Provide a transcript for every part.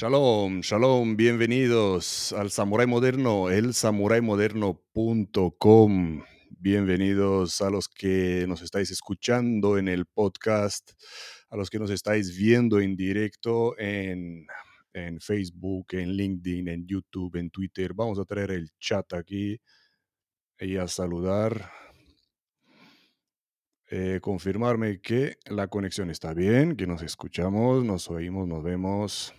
Shalom, shalom, bienvenidos al Samurai Moderno, el samuraimoderno.com. Bienvenidos a los que nos estáis escuchando en el podcast, a los que nos estáis viendo en directo en, en Facebook, en LinkedIn, en YouTube, en Twitter. Vamos a traer el chat aquí y a saludar. Eh, confirmarme que la conexión está bien, que nos escuchamos, nos oímos, nos vemos.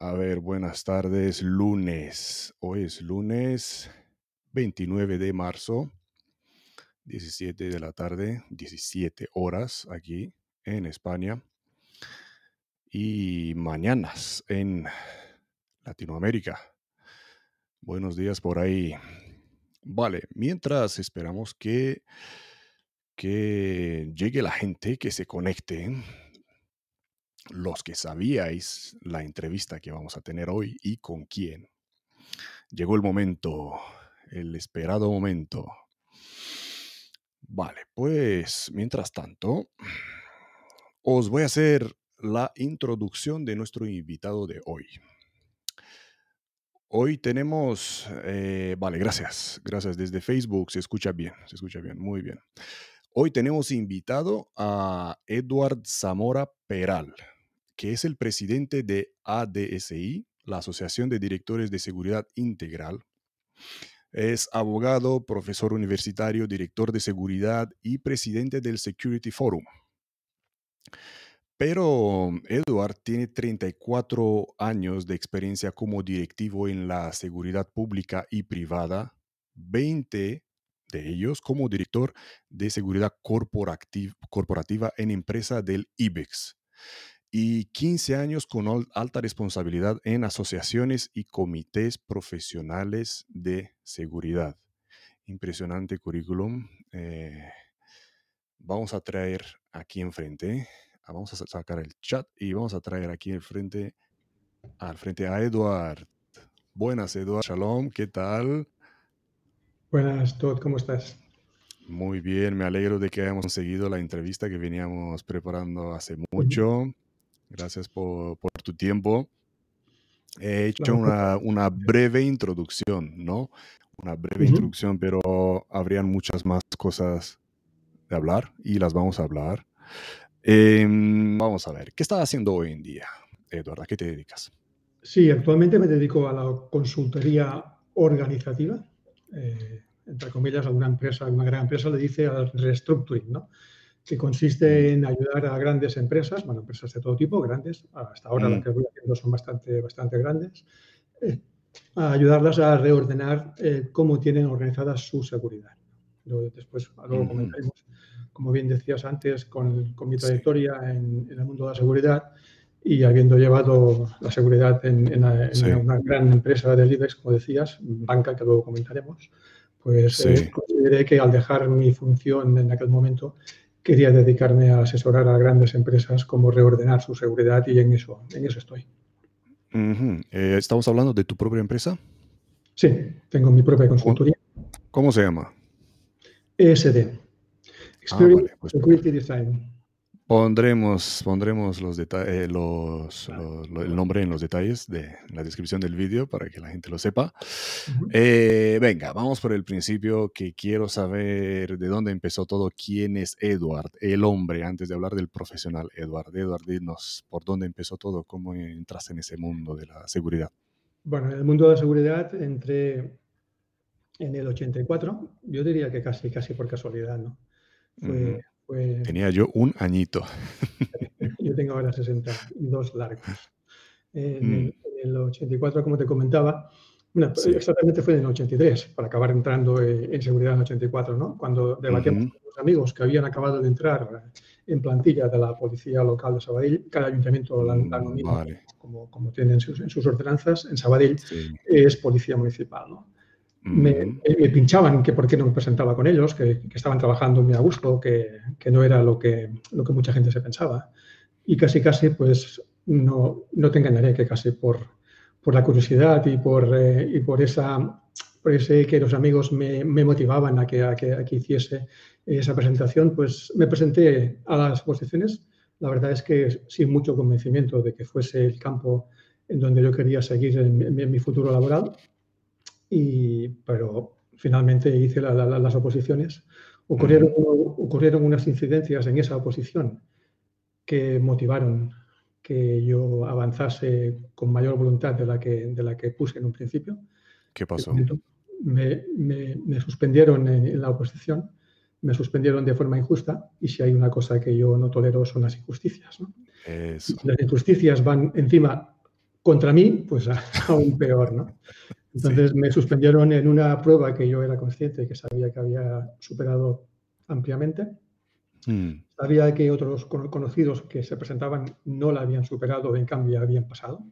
A ver, buenas tardes, lunes. Hoy es lunes 29 de marzo, 17 de la tarde, 17 horas aquí en España. Y mañanas en Latinoamérica. Buenos días por ahí. Vale, mientras esperamos que, que llegue la gente, que se conecte, los que sabíais la entrevista que vamos a tener hoy y con quién. Llegó el momento, el esperado momento. Vale, pues mientras tanto, os voy a hacer la introducción de nuestro invitado de hoy. Hoy tenemos, eh, vale, gracias, gracias desde Facebook, se escucha bien, se escucha bien, muy bien. Hoy tenemos invitado a Edward Zamora Peral que es el presidente de ADSI, la Asociación de Directores de Seguridad Integral. Es abogado, profesor universitario, director de seguridad y presidente del Security Forum. Pero Edward tiene 34 años de experiencia como directivo en la seguridad pública y privada, 20 de ellos como director de seguridad corporativa en empresa del IBEX y 15 años con alta responsabilidad en asociaciones y comités profesionales de seguridad. Impresionante currículum. Eh, vamos a traer aquí enfrente, ah, vamos a sacar el chat y vamos a traer aquí enfrente, al frente a Eduard. Buenas, Eduard. Shalom, ¿qué tal? Buenas, Todd, ¿cómo estás? Muy bien, me alegro de que hayamos conseguido la entrevista que veníamos preparando hace mucho. Gracias por, tu tiempo. He hecho una, breve introducción, ¿no? Una breve introducción, pero habrían muchas más cosas de hablar y las vamos a hablar. Em, vamos a ver, ¿qué estás haciendo hoy en día, Eduardo? ¿A qué te dedicas? Sí, actualmente me dedico a la consultoría organizativa. Eh, entre comillas, alguna empresa, una gran empresa le dice al restructuring, ¿no? Que consiste en ayudar a grandes empresas, bueno, empresas de todo tipo, grandes, hasta ahora las mm. que voy haciendo son bastante, bastante grandes, eh, a ayudarlas a reordenar eh, cómo tienen organizada su seguridad. después, luego comentaremos, como bien decías antes, con, con mi trayectoria en, el mundo de la seguridad y habiendo llevado la seguridad en, una gran empresa del IBEX, como decías, banca, que luego comentaremos, pues eh, consideré que al dejar mi función en aquel momento quería dedicarme a asesorar a grandes empresas cómo reordenar su seguridad y en eso, en eso estoy. Eh, ¿Estamos hablando de tu propia empresa? Sí, tengo mi propia consultoría. ¿Cómo se llama? ESD. Ah, Experience pues Security Design. Pondremos, pondremos los eh, los, el nombre en los detalles de la descripción del vídeo para que la gente lo sepa. Eh, venga, vamos por el principio que quiero saber de dónde empezó todo, quién es Edward, el hombre, antes de hablar del profesional Edward. Edward, dinos por dónde empezó todo, cómo entraste en ese mundo de la seguridad. Bueno, en el mundo de la seguridad entré en el 84, yo diría que casi, casi por casualidad, ¿no? Fue, Tenía yo un añito. Yo tengo ahora 62 largos. En, el, 84, mm. como te comentaba, exactamente fue en el 83, para acabar entrando en seguridad en el 84, ¿no? Cuando debatíamos con los amigos que habían acabado de entrar en plantilla de la policía local de Sabadell, cada ayuntamiento la, la mm, como, como tienen en sus, ordenanzas, en Sabadell es policía municipal, ¿no? Me, pinchaban que por qué no me presentaba con ellos, que, estaban trabajando muy a gusto, que, no era lo que, lo que mucha gente se pensaba. Y casi, casi, pues no, no te engañaré que casi por, por la curiosidad y por, eh, y por esa por ese que los amigos me, me motivaban a que, a que, hiciese esa presentación, pues me presenté a las posiciones, la verdad es que sin mucho convencimiento de que fuese el campo en donde yo quería seguir en, mi futuro laboral, y, pero finalmente hice las oposiciones. Ocurrieron, ocurrieron unas incidencias en esa oposición que motivaron que yo avanzase con mayor voluntad de la que, de la que puse en un principio. ¿Qué pasó? Me, me, suspendieron en, la oposición, me suspendieron de forma injusta y si hay una cosa que yo no tolero son las injusticias. ¿no? Las injusticias van encima contra mí, pues aún peor. ¿no? Entonces me suspendieron en una prueba que yo era consciente que sabía que había superado ampliamente. Mm. Sabía que otros conocidos que se presentaban no la habían superado, en cambio habían pasado.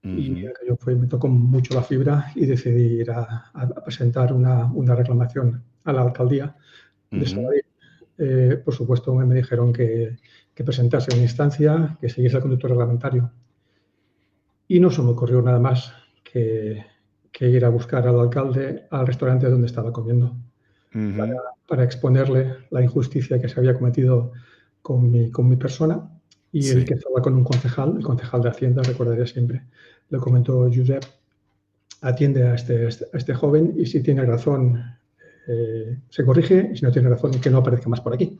Y yo fue, me tocó mucho la fibra y decidí ir a, presentar una, una, reclamación a la alcaldía de eh, por supuesto, me, dijeron que, que, presentase una instancia, que siguiese el conducto reglamentario. Y no se me ocurrió nada más que, que ir a buscar al alcalde al restaurante donde estaba comiendo para, exponerle la injusticia que se había cometido con mi, con mi persona y el que estaba con un concejal, el concejal de Hacienda, recordaré siempre, le comentó Josep, atiende a este, a este joven y si tiene razón eh, se corrige y si no tiene razón que no aparezca más por aquí.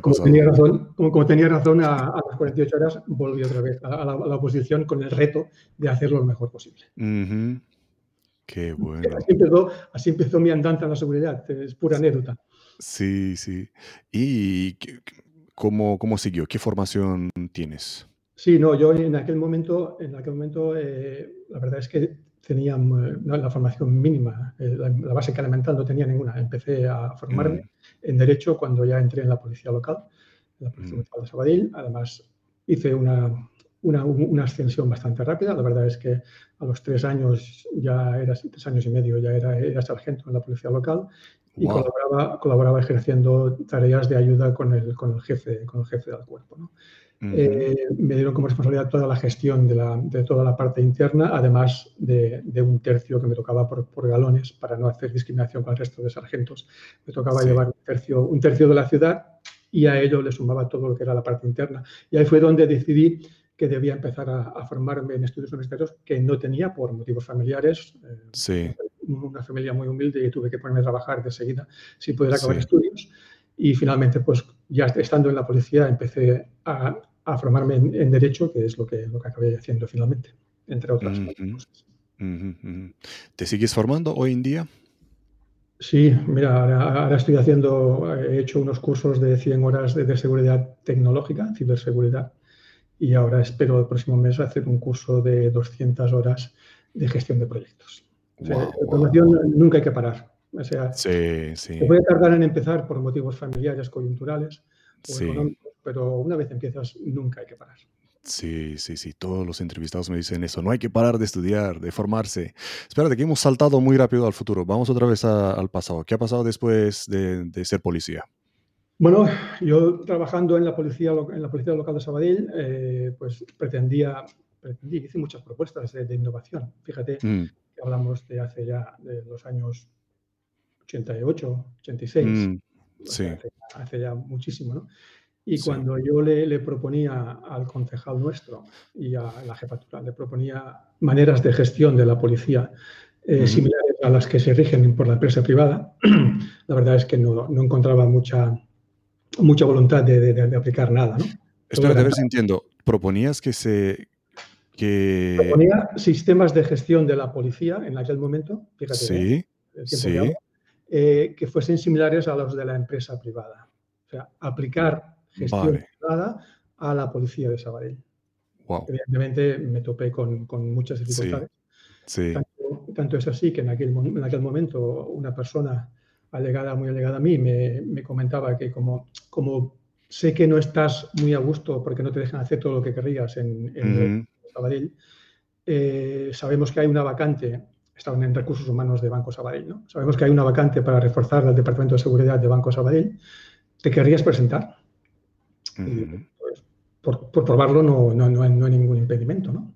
como, tenía razón, como, tenía razón, a, las 48 horas volví otra vez a, la, oposición con el reto de hacerlo lo mejor posible. Qué bueno. Así empezó, mi andante en la seguridad, es pura anécdota. Sí, sí. ¿Y cómo, cómo siguió? ¿Qué formación tienes? Sí, no, yo en aquel momento, en aquel momento eh, la verdad es que tenía la formación mínima, eh, la, base elemental no tenía ninguna. Empecé a formarme mm. en Derecho cuando ya entré en la Policía Local, en la Policía Local mm. de Sabadell. Además, hice una, una, una, ascensión bastante rápida. La verdad es que a los tres años, ya era tres años y medio, ya era, era sargento en la policía local y colaboraba, colaboraba ejerciendo tareas de ayuda con el, con el, jefe, con el jefe del cuerpo. ¿no? Eh, me dieron como responsabilidad toda la gestión de, la, de toda la parte interna, además de, de, un tercio que me tocaba por, por, galones para no hacer discriminación con el resto de sargentos. Me tocaba llevar un tercio, un tercio de la ciudad y a ello le sumaba todo lo que era la parte interna. Y ahí fue donde decidí que debía empezar a, formarme en estudios universitarios que no tenía por motivos familiares. Eh, sí. Una familia muy humilde y tuve que ponerme a trabajar de seguida sin poder acabar estudios. Y finalmente, pues ya estando en la policía, empecé a, a formarme en, Derecho, que es lo que, lo que acabé haciendo finalmente, entre otras cosas. ¿Te sigues formando hoy en día? Sí, mira, ahora, estoy haciendo, he hecho unos cursos de 100 horas de, de seguridad tecnológica, ciberseguridad, y ahora espero el próximo mes hacer un curso de 200 horas de gestión de proyectos. la formación nunca hay que parar. O sea, sí, sí. Se puede tardar en empezar por motivos familiares, coyunturales o económicos, pero una vez empiezas, nunca hay que parar. Sí, sí, sí, todos los entrevistados me dicen eso, no hay que parar de estudiar, de formarse. Espérate, que hemos saltado muy rápido al futuro, vamos otra vez al pasado. ¿Qué ha pasado después de, de ser policía? Bueno, yo trabajando en la policía, en la policía local de Sabadell, eh, pues pretendía, pretendí, hice muchas propuestas de, innovación. Fíjate mm. que hablamos de hace ya de los años 88, 86, mm, sí. hace, ya muchísimo, ¿no? Y cuando yo le, proponía al concejal nuestro y a la jefatura, le proponía maneras de gestión de la policía eh, similares a las que se rigen por la empresa privada, la verdad es que no, no encontraba mucha mucha voluntad de, aplicar nada. ¿no? Espera, a ver si entiendo. Proponías que se... Que... Proponía sistemas de gestión de la policía en aquel momento, fíjate, sí, sí. Eh, que fuesen similares a los de la empresa privada. O sea, aplicar gestión privada a la policía de Sabadell. Evidentemente me topé con, muchas dificultades. Sí. Tanto, es así que en aquel, en aquel momento una persona alegada, muy alegada a mí, me, me, comentaba que como, como sé que no estás muy a gusto porque no te dejan hacer todo lo que querrías en, en Sabadell, eh, sabemos que hay una vacante, estaban en recursos humanos de Banco Sabadell, ¿no? Sabemos que hay una vacante para reforzar el Departamento de Seguridad de Banco Sabadell. ¿Te querrías presentar? pues, por, por, probarlo no, no, no, hay, no, hay, ningún impedimento, ¿no?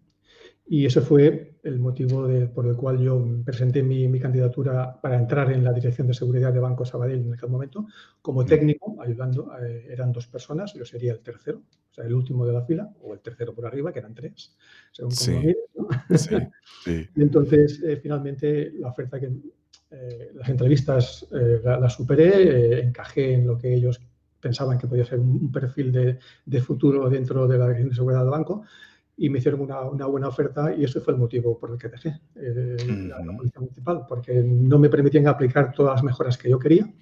Y eso fue el motivo por el cual yo presenté mi, candidatura para entrar en la Dirección de Seguridad de Banco Sabadell en aquel momento. Como técnico, ayudando, eh, eran dos personas, yo sería el tercero, o sea, el último de la fila, o el tercero por arriba, que eran tres, según como sí, y entonces, eh, finalmente, la oferta que... Eh, las entrevistas las superé, encajé en lo que ellos pensaban que podía ser un, perfil de, de futuro dentro de la Dirección de Seguridad del Banco y me hicieron una, una, buena oferta y ese fue el motivo por el que dejé eh, la, policía municipal, porque no me permitían aplicar todas las mejoras que yo quería.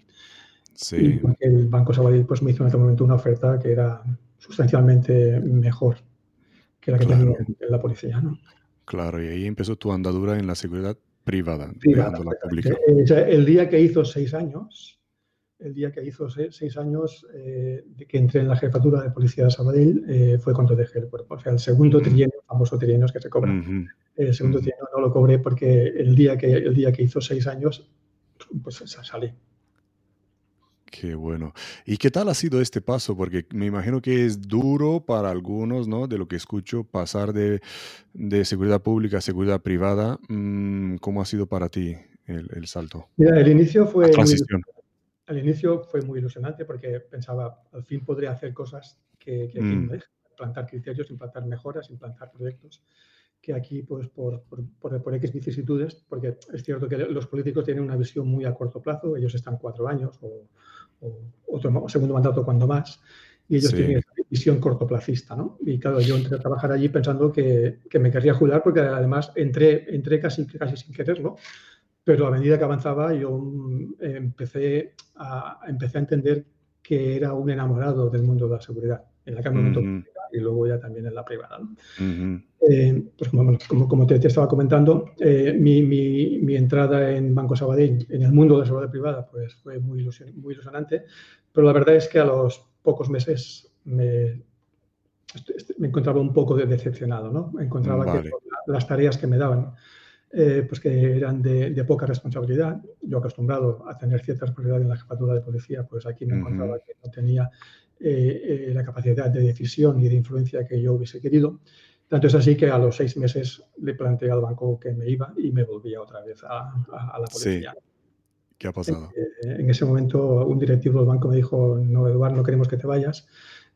Sí. Y porque el Banco Sabadell pues, me hizo en aquel momento una oferta que era sustancialmente mejor que la que tenía en la policía. ¿no? Claro, y ahí empezó tu andadura en la seguridad privada, privada la pública. Eh, el día que hizo seis años, el día que hizo seis, años eh, de que entré en la jefatura de policía de Sabadell eh, fue cuando dejé el cuerpo. O sea, el segundo trienio, el famoso trienio que se cobra. El segundo trienio no lo cobré porque el día que, el día que hizo seis años, pues salí. Qué bueno. ¿Y qué tal ha sido este paso? Porque me imagino que es duro para algunos, ¿no? De lo que escucho, pasar de, seguridad pública a seguridad privada. Mm, ¿Cómo ha sido para ti el, salto? Mira, el inicio fue... transición al inicio fue muy ilusionante porque pensaba, al fin podría hacer cosas que, aquí mm. no implantar criterios, implantar mejoras, implantar proyectos, que aquí, pues, por, por, por, X vicisitudes, porque es cierto que los políticos tienen una visión muy a corto plazo, ellos están cuatro años o, otro segundo mandato cuando más, y ellos tienen esa visión cortoplacista, ¿no? Y claro, yo entré a trabajar allí pensando que, que me querría jubilar porque además entré, entré casi, casi sin quererlo, pero a medida que avanzaba yo mm, empecé a, empecé a entender que era un enamorado del mundo de la seguridad, en la Cámara uh y luego ya también en la privada. Eh, pues como, como, te, estaba comentando, eh, mi, mi, mi, entrada en Banco Sabadell, en el mundo de la seguridad privada, pues fue muy, muy ilusionante, pero la verdad es que a los pocos meses me, me encontraba un poco decepcionado, ¿no? Me encontraba que las tareas que me daban eh, pues que eran de, poca responsabilidad. Yo acostumbrado a tener cierta responsabilidad en la jefatura de policía, pues aquí me encontraba que no tenía eh, eh, la capacidad de decisión y de influencia que yo hubiese querido. Tanto es así que a los seis meses le planteé al banco que me iba y me volvía otra vez a, la policía. Sí. ¿Qué ha pasado? en ese momento un directivo del banco me dijo, no, Eduardo, no queremos que te vayas.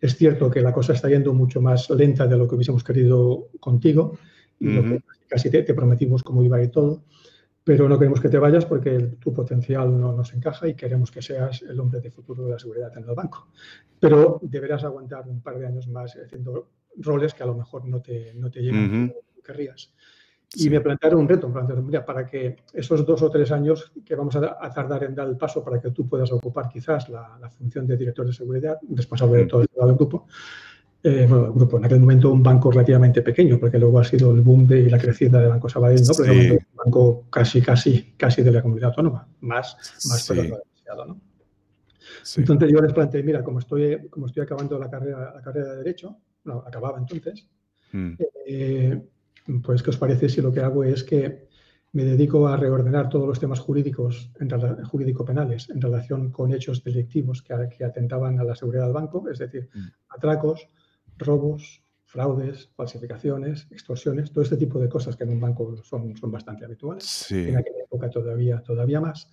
Es cierto que la cosa está yendo mucho más lenta de lo que hubiésemos querido contigo y lo que casi te, prometimos cómo iba y todo, pero no queremos que te vayas porque tu potencial no nos encaja y queremos que seas el hombre de futuro de la seguridad en el banco. Pero deberás aguantar un par de años más haciendo roles que a lo mejor no te, no te llegan como querrías. Y me plantearon un reto, mira, para que esos dos o tres años que vamos a, tardar en dar el paso para que tú puedas ocupar quizás la, la función de director de seguridad, responsable de todo el grupo, eh, bueno, grupo, en aquel momento un banco relativamente pequeño, porque luego ha sido el boom de la crecida de Banco Sabadell, ¿no? Pero un banco casi, casi, casi de la comunidad autónoma, más, más pero no demasiado, ¿no? Entonces yo les planteé, mira, como estoy, como estoy acabando la carrera, la carrera de Derecho, no, acababa entonces, mm. eh, pues ¿qué os parece si lo que hago es que me dedico a reordenar todos los temas jurídicos, jurídico-penales, en relación con hechos delictivos que, que, atentaban a la seguridad del banco, es decir, mm. atracos, robos, fraudes, falsificaciones, extorsiones, todo este tipo de cosas que en un banco son, son bastante habituales. En aquella época todavía, todavía más.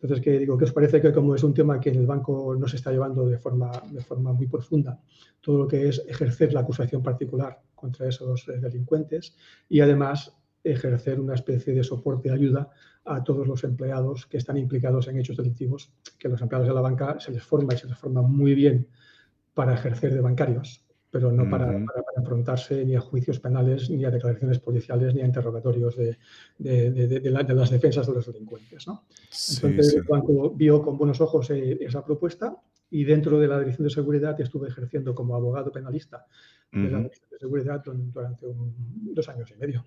Entonces, ¿qué digo? ¿Qué os parece que como es un tema que en el banco no se está llevando de forma, de forma muy profunda, todo lo que es ejercer la acusación particular contra esos eh, delincuentes y además ejercer una especie de soporte y ayuda a todos los empleados que están implicados en hechos delictivos, que los empleados de la banca se les forma y se les forma muy bien para ejercer de bancarios pero no para, para, enfrentarse ni a juicios penales, ni a declaraciones policiales, ni a interrogatorios de, de, de, las defensas de los delincuentes. ¿no? Entonces, el banco vio con buenos ojos eh, esa propuesta y dentro de la Dirección de Seguridad estuve ejerciendo como abogado penalista de la Dirección de Seguridad durante dos años y medio.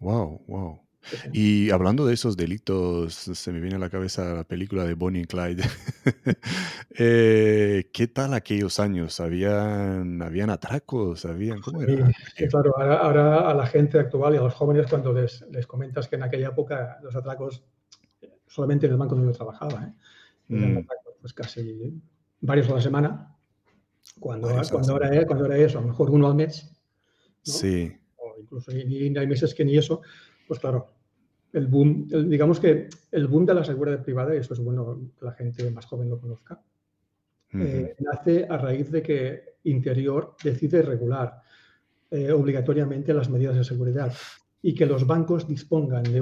Wow, wow. Y hablando de esos delitos, se me viene a la cabeza la película de Bonnie y Clyde. Eh, ¿Qué tal aquellos años? ¿Habían, habían atracos? ¿Habían, ¿Cómo era? Sí, claro, ahora, a la gente actual y a los jóvenes cuando les, les comentas que en aquella época los atracos, solamente en el banco donde yo trabajaba, ¿eh? eran mm. atracos pues casi varios a la semana, cuando, cuando, era, cuando era eso, a lo mejor uno al mes. Sí o incluso ni, hay meses que ni eso, pues claro, el boom, digamos que el boom de la seguridad privada, y eso es bueno que la gente más joven lo conozca, eh, nace a raíz de que Interior decide regular eh, obligatoriamente las medidas de seguridad y que los bancos dispongan de,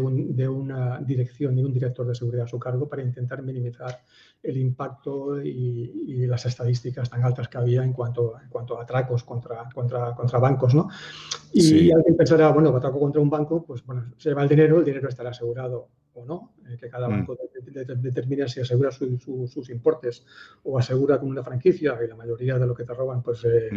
una dirección y un director de seguridad a su cargo para intentar minimizar el impacto y, las estadísticas tan altas que había en cuanto, en cuanto a atracos contra, contra, contra bancos. ¿no? Y alguien pensará, bueno, atraco contra un banco, pues bueno, se lleva el dinero, el dinero estará asegurado o no, eh, que cada mm. banco determina si asegura sus importes o asegura con una franquicia y la mayoría de lo que te roban, pues eh,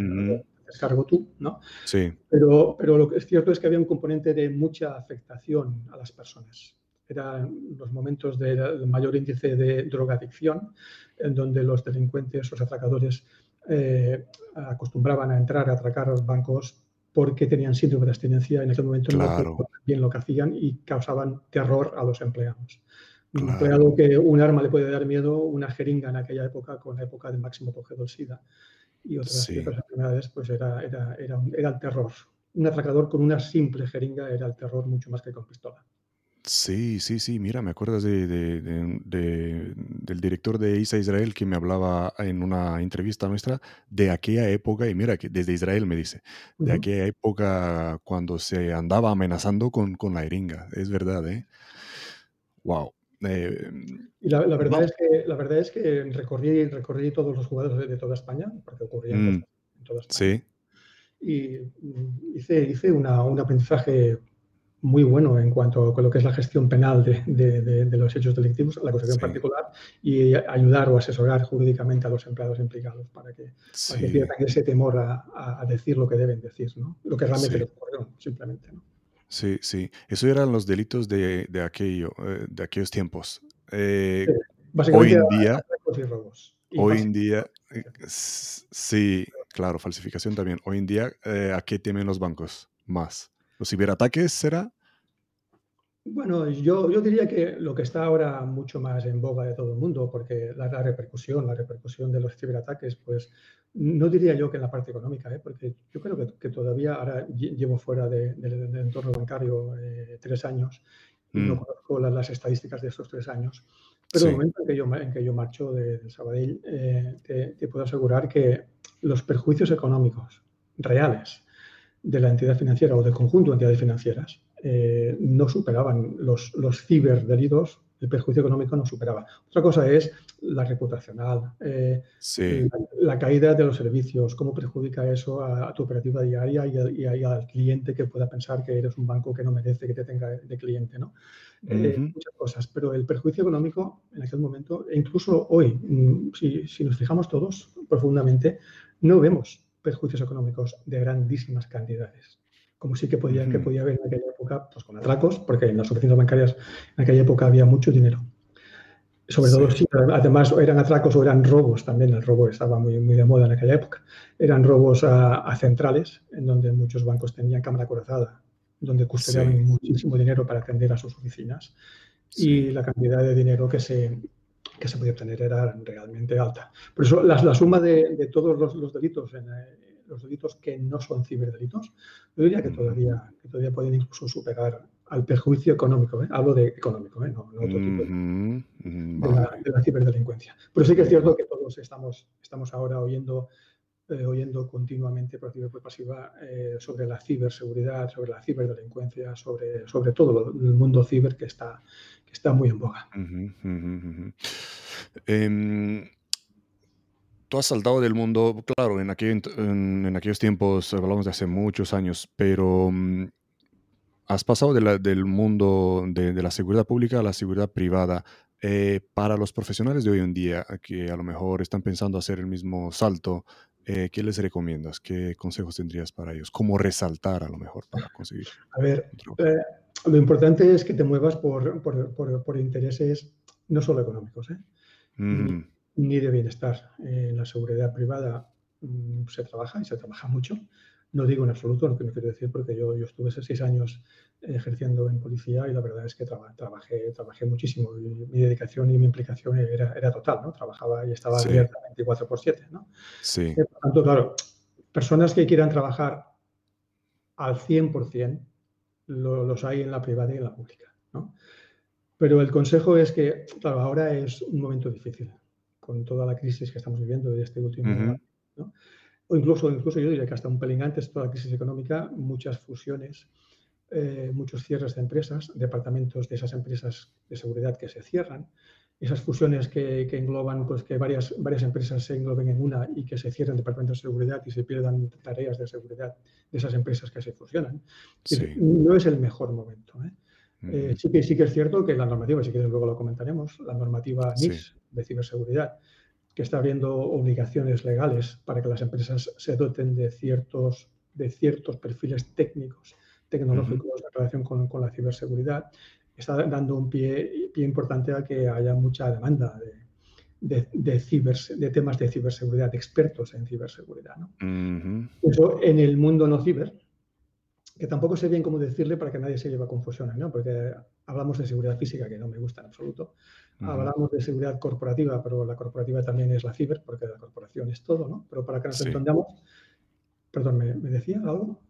descargo tú, ¿no? Sí. Pero, pero lo que es cierto es que había un componente de mucha afectación a las personas. Eran los momentos de, mayor índice de drogadicción, en donde los delincuentes, los atracadores, eh, acostumbraban a entrar a atracar a los bancos porque tenían síndrome de abstinencia en aquel momento no bien lo que hacían y causaban terror a los empleados. Un empleado que un arma le puede dar miedo, una jeringa en aquella época, con la época del máximo apogeo del SIDA y otras, enfermedades, pues era, era, era, era el terror. Un atracador con una simple jeringa era el terror mucho más que con pistola. Sí, sí, sí, mira, me acuerdas de, del director de ISA Israel que me hablaba en una entrevista nuestra de aquella época, y mira que desde Israel me dice, de aquella época cuando se andaba amenazando con, con la jeringa, es verdad, ¿eh? Wow. Eh, y la, verdad es que, la verdad es que recorrí, recorrí todos los jugadores de, toda España, porque ocurría en mm, toda España. Sí. Y hice, hice una, un aprendizaje muy bueno en cuanto a lo que es la gestión penal de, los hechos delictivos, la acusación particular, y ayudar o asesorar jurídicamente a los empleados implicados para que, pierdan ese temor a, decir lo que deben decir, ¿no? lo que realmente les ocurrió, simplemente. ¿no? Sí, sí. Eso eran los delitos de, aquello, eh, de aquellos tiempos. Eh, hoy en día, hoy en día, eh, sí, claro, falsificación también. Hoy en día, ¿a qué temen los bancos más? ¿Los ciberataques será? Bueno, yo, yo diría que lo que está ahora mucho más en boga de todo el mundo, porque la, repercusión, la repercusión de los ciberataques, pues no diría yo que en la parte económica, ¿eh? porque yo creo que, todavía ahora llevo fuera del entorno bancario eh, tres años y no mm. conozco las, estadísticas de estos tres años, pero en el momento en que yo, en que yo marcho de, Sabadell, eh, te puedo asegurar que los perjuicios económicos reales de la entidad financiera o del conjunto de entidades financieras eh, no superaban los, los ciberdelitos, el perjuicio económico no superaba. Otra cosa es la reputacional, eh, la, caída de los servicios, cómo perjudica eso a, tu operativa diaria y, al cliente que pueda pensar que eres un banco que no merece que te tenga de cliente, ¿no? Eh, muchas cosas, pero el perjuicio económico en aquel momento, e incluso hoy, mm, si, si nos fijamos todos profundamente, no vemos perjuicios económicos de grandísimas cantidades, como sí que podía, que podía haber en aquella época, pues con atracos, porque en las oficinas bancarias en aquella época había mucho dinero. Sobre todo si además eran atracos o eran robos, también el robo estaba muy, muy de moda en aquella época. Eran robos a, centrales, en donde muchos bancos tenían cámara corazada, donde custodiaban muchísimo dinero para atender a sus oficinas. Y la cantidad de dinero que se, que se podía obtener era realmente alta. Por eso la, suma de, todos los, delitos, en, eh, los delitos que no son ciberdelitos, yo diría que todavía, que todavía pueden incluso superar al perjuicio económico. ¿eh? Hablo de económico, ¿eh? no, otro tipo de, la, ciberdelincuencia. Pero sí que es cierto que todos estamos, estamos ahora oyendo oyendo continuamente por activa y por pasiva sobre la ciberseguridad, sobre la ciberdelincuencia, sobre, sobre todo el mundo ciber que está, está muy en boga. Em, tú has saltado del mundo, claro, en, en, aquellos tiempos, hablamos de hace muchos años, pero mm, has pasado del mundo de, la seguridad pública a la seguridad privada. Eh, para los profesionales de hoy en día, que a lo mejor están pensando hacer el mismo salto, eh, ¿qué les recomiendas? ¿Qué consejos tendrías para ellos? ¿Cómo resaltar a lo mejor para conseguir? A ver, lo importante es que te muevas por, por, por, intereses no solo económicos, ¿eh? Ni, de bienestar. En la seguridad privada mm, se trabaja y se trabaja mucho. No digo en absoluto lo que no quiero decir porque yo, yo estuve seis años ejerciendo en policía y la verdad es que trabajé, trabajé muchísimo. mi dedicación y mi implicación era, era total, ¿no? Trabajaba y estaba abierta 24 por 7, ¿no? Sí. Por tanto, claro, personas que quieran trabajar al 100% los hay en la privada y en la pública. Pero el consejo es que, claro, ahora es un momento difícil con toda la crisis que estamos viviendo de este último año. O incluso, incluso yo diría que hasta un pelín antes, toda la crisis económica, muchas fusiones, eh, muchos cierres de empresas, departamentos de esas empresas de seguridad que se cierran, esas fusiones que, engloban pues, que varias, varias empresas se engloben en una y que se cierren departamentos de seguridad y se pierdan tareas de seguridad de esas empresas que se fusionan. No es el mejor momento. ¿eh? Eh, sí, que, sí que es cierto que la normativa, si quieres luego lo comentaremos, la normativa NIS de ciberseguridad, que está abriendo obligaciones legales para que las empresas se doten de ciertos, de ciertos perfiles técnicos, tecnológicos en relación con, con, la ciberseguridad, está dando un pie, pie importante a que haya mucha demanda de, de, ciber, de temas de ciberseguridad, de expertos en ciberseguridad. ¿no? Eso en el mundo no ciber, que tampoco sé bien cómo decirle para que nadie se lleve a confusiones, ¿no? Porque hablamos de seguridad física, que no me gusta en absoluto. Hablamos de seguridad corporativa, pero la corporativa también es la ciber, porque la corporación es todo, ¿no? Pero para que nos entendamos, perdón, ¿me, decía algo?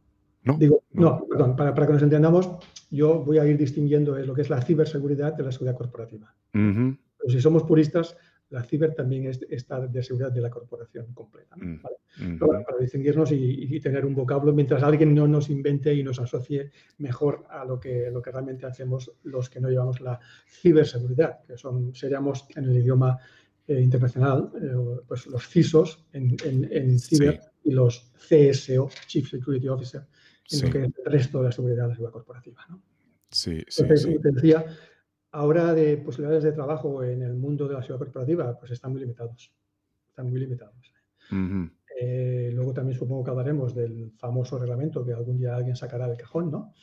No, Digo, no, perdón, para, para, que nos entendamos, yo voy a ir distinguiendo lo que es la ciberseguridad de la seguridad corporativa. Pero si somos puristas, la ciber también es, está de seguridad de la corporación completa. Mm, mm. para, distinguirnos y, tener un vocablo mientras alguien no nos invente y nos asocie mejor a lo que, lo que realmente hacemos los que no llevamos la ciberseguridad, que son, seríamos en el idioma eh, internacional, eh, pues los CISOs en, en, ciber y los CSO, Chief Security Officer, en lo que es el resto de la seguridad de la seguridad corporativa. Sí, sí, Entonces, te decía, ahora de posibilidades de trabajo en el mundo de la ciudad corporativa, pues están muy limitados. Están muy limitados. Eh, luego también supongo que hablaremos del famoso reglamento que algún día alguien sacará del cajón, ¿no?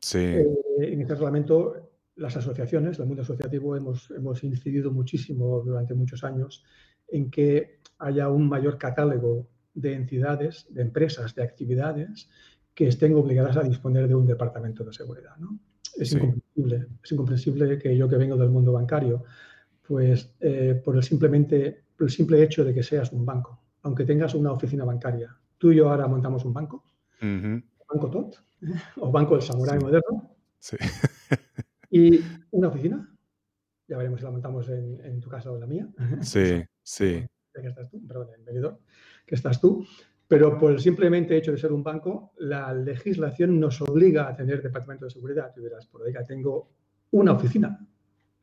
Sí. Eh, en este reglamento, las asociaciones, el mundo asociativo, hemos, hemos incidido muchísimo durante muchos años en que haya un mayor catálogo de entidades, de empresas, de actividades que estén obligadas a disponer de un departamento de seguridad, ¿no? es incomprensible. Es incomprensible que yo que vengo del mundo bancario, pues eh, por, el simplemente, por el simple hecho de que seas un banco, aunque tengas una oficina bancaria, tú y yo ahora montamos un banco, banco TOT, ¿eh? o banco del Samurai moderno, sí. y una oficina, ya veremos si la montamos en, en tu casa o en la mía. Sí, sí. Que estás tú, perdón, en venidor, que estás tú, pero por el simplemente hecho de ser un banco, la legislación nos obliga a tener departamento de seguridad. Tú dirás, por oiga, tengo una oficina,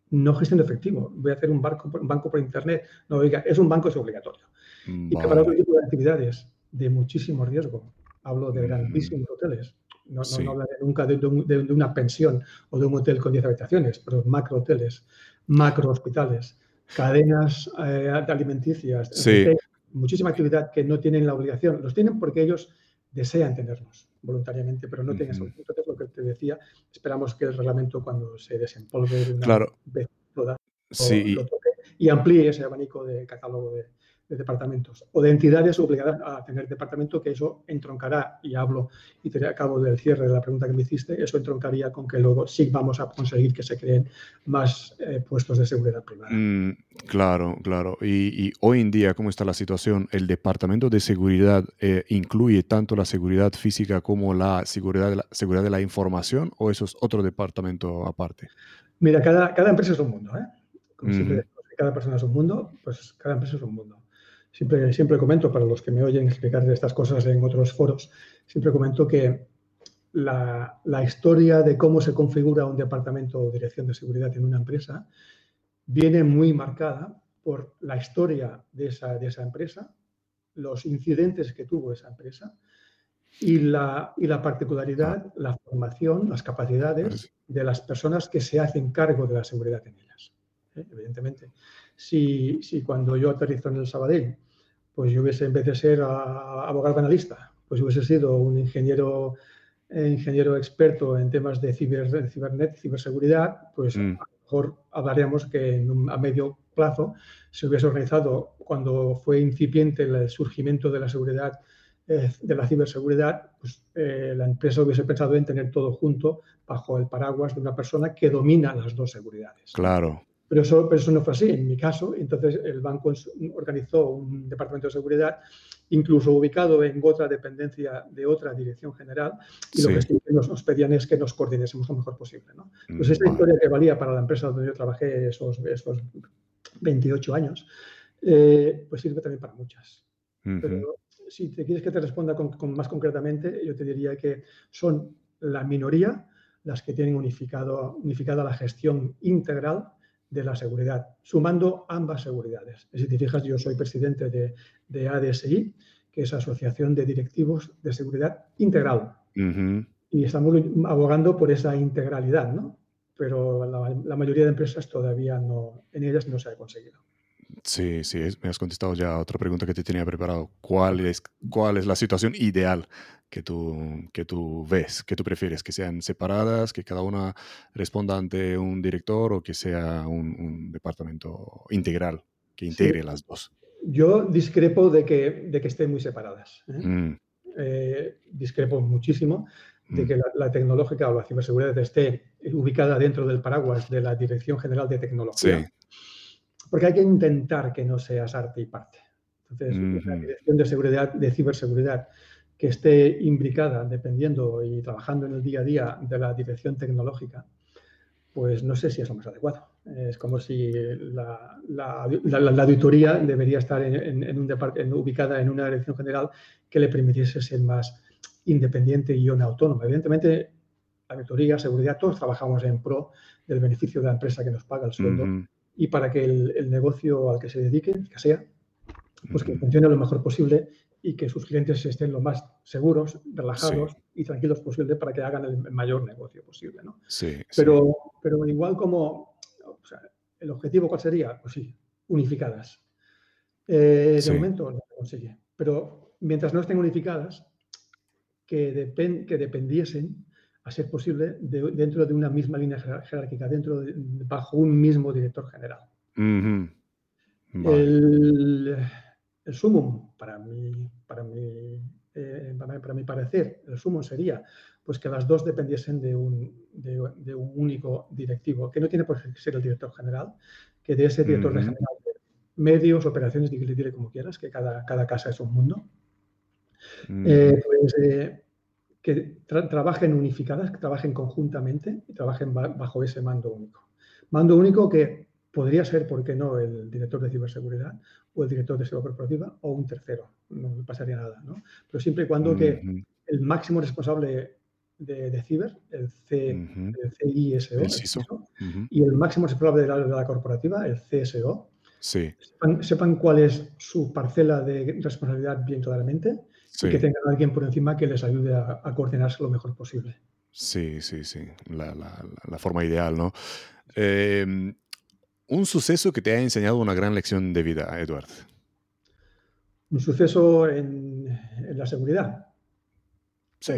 no gestión de efectivo, voy a hacer un, banco, un banco por internet. No, oiga, es un banco, es obligatorio. Y que para otro tipo de actividades de muchísimo riesgo, hablo de mm. grandísimos hoteles, no, no, hablaré nunca de, una pensión o de un hotel con 10 habitaciones, pero macro hoteles, macro hospitales, cadenas eh, alimenticias, sí muchísima actividad que no tienen la obligación, los tienen porque ellos desean tenernos voluntariamente, pero no tienen eso. Entonces, lo que te decía, esperamos que el reglamento cuando se desempolve de una vez toda, y amplíe ese abanico de catálogo de, de departamentos o de entidades obligadas a tener departamento, que eso entroncará, y hablo y te acabo del cierre de la pregunta que me hiciste, eso entroncaría con que luego sí vamos a conseguir que se creen más eh, puestos de seguridad privada. Mm, claro, claro. Y, hoy en día, ¿cómo está la situación? ¿El departamento de seguridad eh, incluye tanto la seguridad física como la seguridad de la, seguridad de la información o eso es otro departamento aparte? Mira, cada, cada empresa es un mundo, ¿eh? Como siempre, cada persona es un mundo, pues cada empresa es un mundo. Siempre, siempre comento, para los que me oyen explicar estas cosas en otros foros, siempre comento que la, la, historia de cómo se configura un departamento o dirección de seguridad en una empresa viene muy marcada por la historia de esa, de esa empresa, los incidentes que tuvo esa empresa y la, y la particularidad, la formación, las capacidades de las personas que se hacen cargo de la seguridad en ellas. ¿eh? Evidentemente, si, si, cuando yo aterrizo en el Sabadell pues yo hubiese, en vez de ser abogado penalista, pues hubiese sido un ingeniero, eh, ingeniero experto en temas de, ciber, de cibernet, ciberseguridad, pues mm. a lo mejor hablaríamos que a medio plazo se hubiese organizado cuando fue incipiente el surgimiento de la seguridad, eh, de la ciberseguridad, pues eh, la empresa hubiese pensado en tener todo junto bajo el paraguas de una persona que domina las dos seguridades. Claro, Pero eso, pero eso no fue así en mi caso. Entonces el banco organizó un departamento de seguridad, incluso ubicado en otra dependencia de otra dirección general, y lo que nos, pedían es que nos coordinésemos lo mejor posible. ¿no? Pues esta historia que valía para la empresa donde yo trabajé esos, esos 28 años, eh, pues sirve también para muchas. Pero si te quieres que te responda con, más concretamente, yo te diría que son la minoría las que tienen unificado, unificada la gestión integral de la seguridad, sumando ambas seguridades. Si te fijas, yo soy presidente de, de ADSI, que es Asociación de Directivos de Seguridad Integral. Y estamos abogando por esa integralidad, ¿no? Pero la, la, mayoría de empresas todavía no, en ellas no se ha conseguido. Sí, sí, me has contestado ya otra pregunta que te tenía preparado. ¿Cuál es, cuál es la situación ideal que tú, que tú ves, que tú prefieres? ¿Que sean separadas, que cada una responda ante un director o que sea un, departamento integral, que integre las dos? Yo discrepo de que, de que estén muy separadas. ¿eh? Mm. Eh, discrepo muchísimo de mm. que la, tecnológica o la ciberseguridad esté ubicada dentro del paraguas de la Dirección General de Tecnología. Sí porque hay que intentar que no seas arte y parte. Entonces, la dirección de seguridad, de ciberseguridad, que esté imbricada, dependiendo y trabajando en el día a día de la dirección tecnológica, pues no sé si es lo más adecuado. Es como si la, auditoría debería estar en, un ubicada en una dirección general que le permitiese ser más independiente y no autónoma. Evidentemente, la auditoría, seguridad, todos trabajamos en pro del beneficio de la empresa que nos paga el sueldo y para que el, negocio al que se dedique, que sea, pues que funcione lo mejor posible y que sus clientes estén lo más seguros, relajados y tranquilos posible para que hagan el mayor negocio posible. ¿no? Sí, pero, pero igual como, o sea, el objetivo cuál sería, pues sí, unificadas. Eh, de momento no se consigue, pero mientras no estén unificadas, que, depend, que dependiesen a ser posible, dentro de una misma línea jerárquica, dentro bajo un mismo director general. el, el, sumum, para mi, para, mi, eh, para, mi parecer, el sumum sería pues que las dos dependiesen de un, de, un único directivo, que no tiene por qué ser el director general, que de ese director general medios, operaciones, dile, como quieras, que cada, cada casa es un mundo. Eh, pues, eh, que trabajen unificadas, que trabajen conjuntamente y trabajen bajo ese mando único. Mando único que podría ser, ¿por qué no?, el director de ciberseguridad o el director de seguridad corporativa o un tercero. No pasaría nada, ¿no? Pero siempre y cuando que el máximo responsable de, ciber, el, C, CISO, y el máximo responsable de la, corporativa, el CSO, sepan, sepan, cuál es su parcela de responsabilidad bien claramente y que tengan a alguien por encima que les ayude a, coordinarse lo mejor posible. Sí, sí, sí, la, forma ideal, ¿no? Em, un suceso que te ha enseñado una gran lección de vida, Edward. Un suceso en, la seguridad. Sí,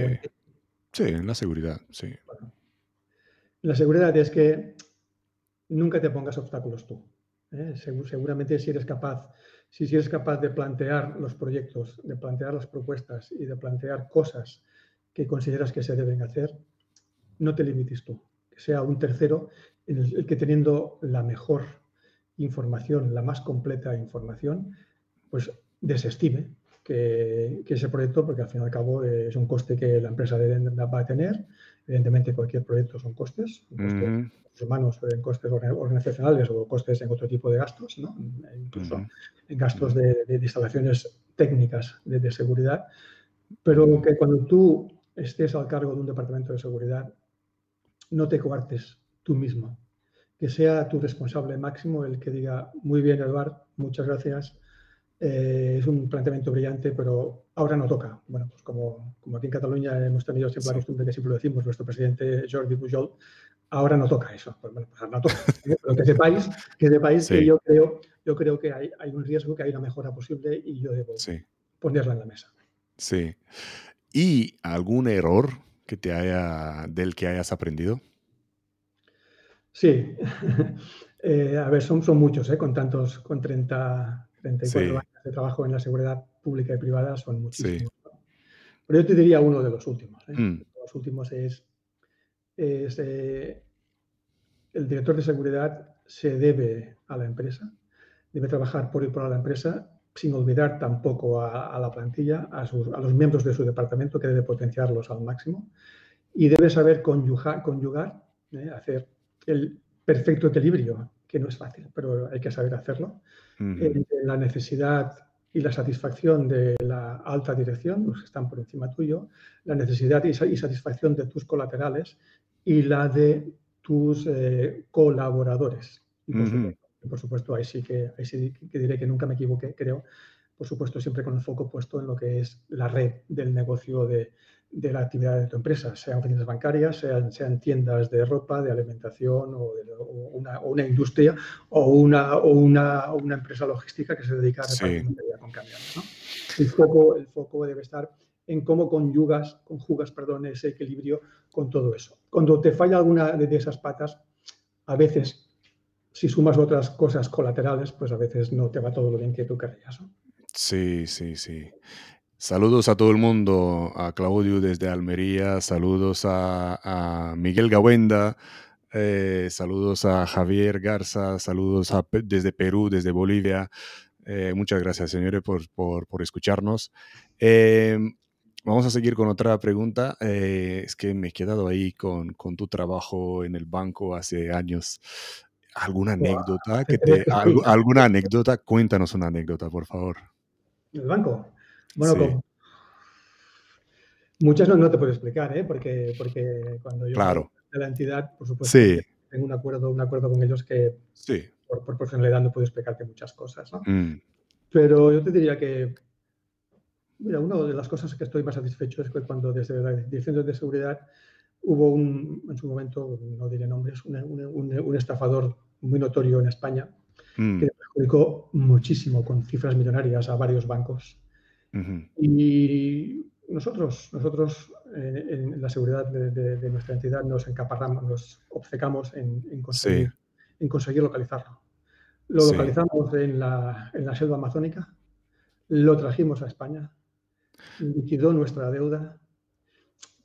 sí, en la seguridad, sí. la seguridad es que nunca te pongas obstáculos tú. ¿eh? seguramente si eres capaz si eres capaz de plantear los proyectos, de plantear las propuestas y de plantear cosas que consideras que se deben hacer, no te limites tú. Que sea un tercero el, que teniendo la mejor información, la más completa información, pues desestime que, ese proyecto, porque al fin y al cabo es un coste que la empresa va a tener. Evidentemente, cualquier proyecto son costes, costes humanos, en costes organizacionales o costes en otro tipo de gastos, ¿no? incluso en gastos de, instalaciones técnicas de, seguridad. Pero que cuando tú estés al cargo de un departamento de seguridad, no te coartes tú mismo. Que sea tu responsable máximo el que diga, muy bien, Eduard, muchas gracias, eh, es un planteamiento brillante, pero ahora no toca. Bueno, pues como, como aquí en Cataluña hemos tenido siempre la costumbre que siempre lo decimos, nuestro presidente Jordi Pujol, ahora no toca eso. Pues bueno, pues no toca. ¿eh? Pero que sepáis, que sepáis que yo creo, yo creo que hay, hay, un riesgo, que hay una mejora posible y yo debo ponerla en la mesa. Sí. ¿Y algún error que te haya, del que hayas aprendido? Sí. Eh, a ver, son, son muchos, ¿eh? con tantos, con 30, 34 años de trabajo en la seguridad pública y privada son muchísimos. Pero yo te diría uno de los últimos. ¿eh? Mm. Los últimos es, eh, el director de seguridad se debe a la empresa, debe trabajar por y por la empresa sin olvidar tampoco a, la plantilla, a, los miembros de su departamento, que debe potenciarlos al máximo, y debe saber conjugar, conjugar ¿eh? hacer el perfecto equilibrio, que no es fácil, pero hay que saber hacerlo, entre la necesidad y la satisfacción de la alta dirección, los que están por encima tuyo, la necesidad y satisfacción de tus colaterales y la de tus eh, colaboradores. Y por, supuesto, ahí sí, que, ahí sí que diré que nunca me equivoqué, creo. Por supuesto, siempre con el foco puesto en lo que es la red del negocio de, de la actividad de tu empresa, sean oficinas bancarias, sean, sean tiendas de ropa, de alimentación o, una, una, industria o una, o una, una, empresa logística que se dedica a repartir con camiones. ¿no? El, foco, el foco debe estar en cómo conjugas, conjugas perdón, ese equilibrio con todo eso. Cuando te falla alguna de esas patas, a veces, si sumas otras cosas colaterales, pues a veces no te va todo lo bien que tú querrías. Sí, sí, sí. Saludos a todo el mundo, a Claudio desde Almería, saludos a, Miguel Gawenda, eh, saludos a Javier Garza, saludos desde Perú, desde Bolivia. Eh, muchas gracias, señores, por, escucharnos. Em, vamos a seguir con otra pregunta. Eh, es que me he quedado ahí con, tu trabajo en el banco hace años. ¿Alguna anécdota? Que te, ¿Alguna anécdota? Cuéntanos una anécdota, por favor. ¿El banco? Bueno, muchas no, te puedo explicar, ¿eh? porque, porque cuando yo claro. de la entidad, por supuesto, tengo un acuerdo, un acuerdo con ellos que por, por personalidad no puedo explicarte muchas cosas. ¿no? Mm. Pero yo te diría que, mira, una de las cosas que estoy más satisfecho es que cuando desde la Dirección de Seguridad hubo un, en su momento, no diré nombres, un, un, estafador muy notorio en España mm. que perjudicó muchísimo con cifras millonarias a varios bancos y nosotros, nosotros eh, en la seguridad de, nuestra entidad nos encaparramos, nos obcecamos en, conseguir, en conseguir localizarlo. Lo localizamos en la, en la selva amazónica, lo trajimos a España, liquidó nuestra deuda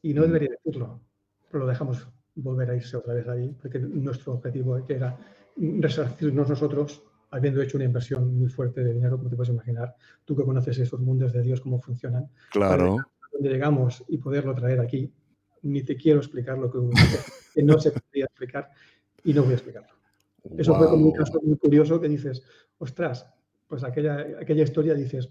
y no debería decirlo, pero lo dejamos volver a irse otra vez ahí, porque nuestro objetivo era resarcirnos nosotros habiendo hecho una inversión muy fuerte de dinero, como te puedes imaginar, tú que conoces esos mundos de Dios, cómo funcionan. Claro. Donde llegamos y poderlo traer aquí, ni te quiero explicar lo que, que no se podría explicar y no voy a explicarlo. Eso fue como un caso muy curioso que dices, ostras, pues aquella, aquella historia dices,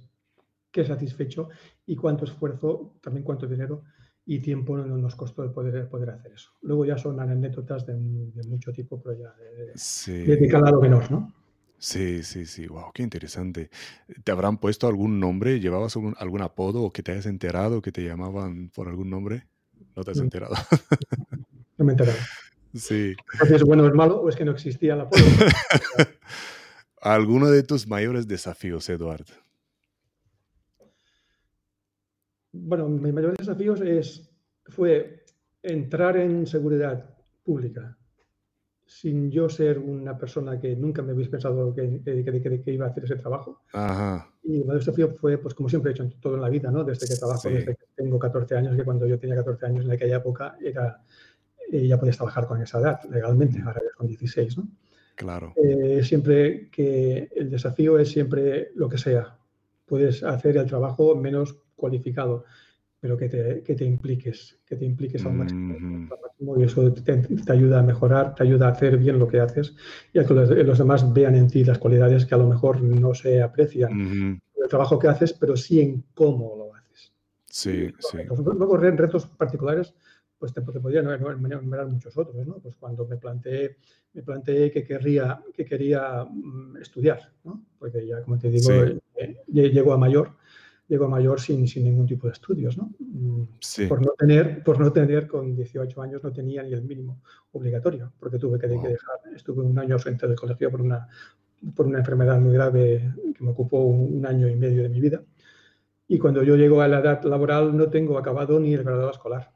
qué satisfecho y cuánto esfuerzo, también cuánto dinero y tiempo nos costó el poder, poder hacer eso. Luego ya son anécdotas de, mucho tipo, pero ya de, de calado menor, ¿no? Sí, sí, sí, wow, qué interesante. ¿Te habrán puesto algún nombre? ¿Llevabas algún, apodo o que te hayas enterado que te llamaban por algún nombre? ¿No te has enterado? No me he enterado. Sí. ¿Es bueno o es malo o es que no existía el apodo? ¿Alguno de tus mayores desafíos, Eduard? Bueno, mis mayores desafíos es, fue entrar en seguridad pública sin yo ser una persona que nunca me habéis pensado que, que, iba a hacer ese trabajo. Y el desafío fue, pues como siempre he hecho todo en la vida, ¿no? Desde que trabajo, desde que tengo 14 años, que cuando yo tenía 14 años en aquella época era, eh, ya podías trabajar con esa edad legalmente, ahora ya con 16, ¿no? Claro. Eh, siempre que el desafío es siempre lo que sea. Puedes hacer el trabajo menos cualificado, pero que te, que te impliques, que te impliques al máximo, y eso te, ayuda a mejorar, te ayuda a hacer bien lo que haces y a que los, demás vean en ti las cualidades que a lo mejor no se aprecian en el trabajo que haces, pero sí en cómo lo haces. Sí, sí. Luego, retos particulares, pues te, te podría enumerar muchos otros, ¿no? Pues cuando me planteé, me planteé que, querría, que quería mm, estudiar, ¿no? Porque ya, como te digo, eh, llego a mayor llego a mayor sin, sin ningún tipo de estudios, ¿no? Mm, por, no tener, por no tener, con 18 años no tenía ni el mínimo obligatorio, porque tuve que, dejar, estuve un año frente del colegio por una, por una enfermedad muy grave que me ocupó un, año y medio de mi vida. Y cuando yo llego a la edad laboral no tengo acabado ni el grado escolar.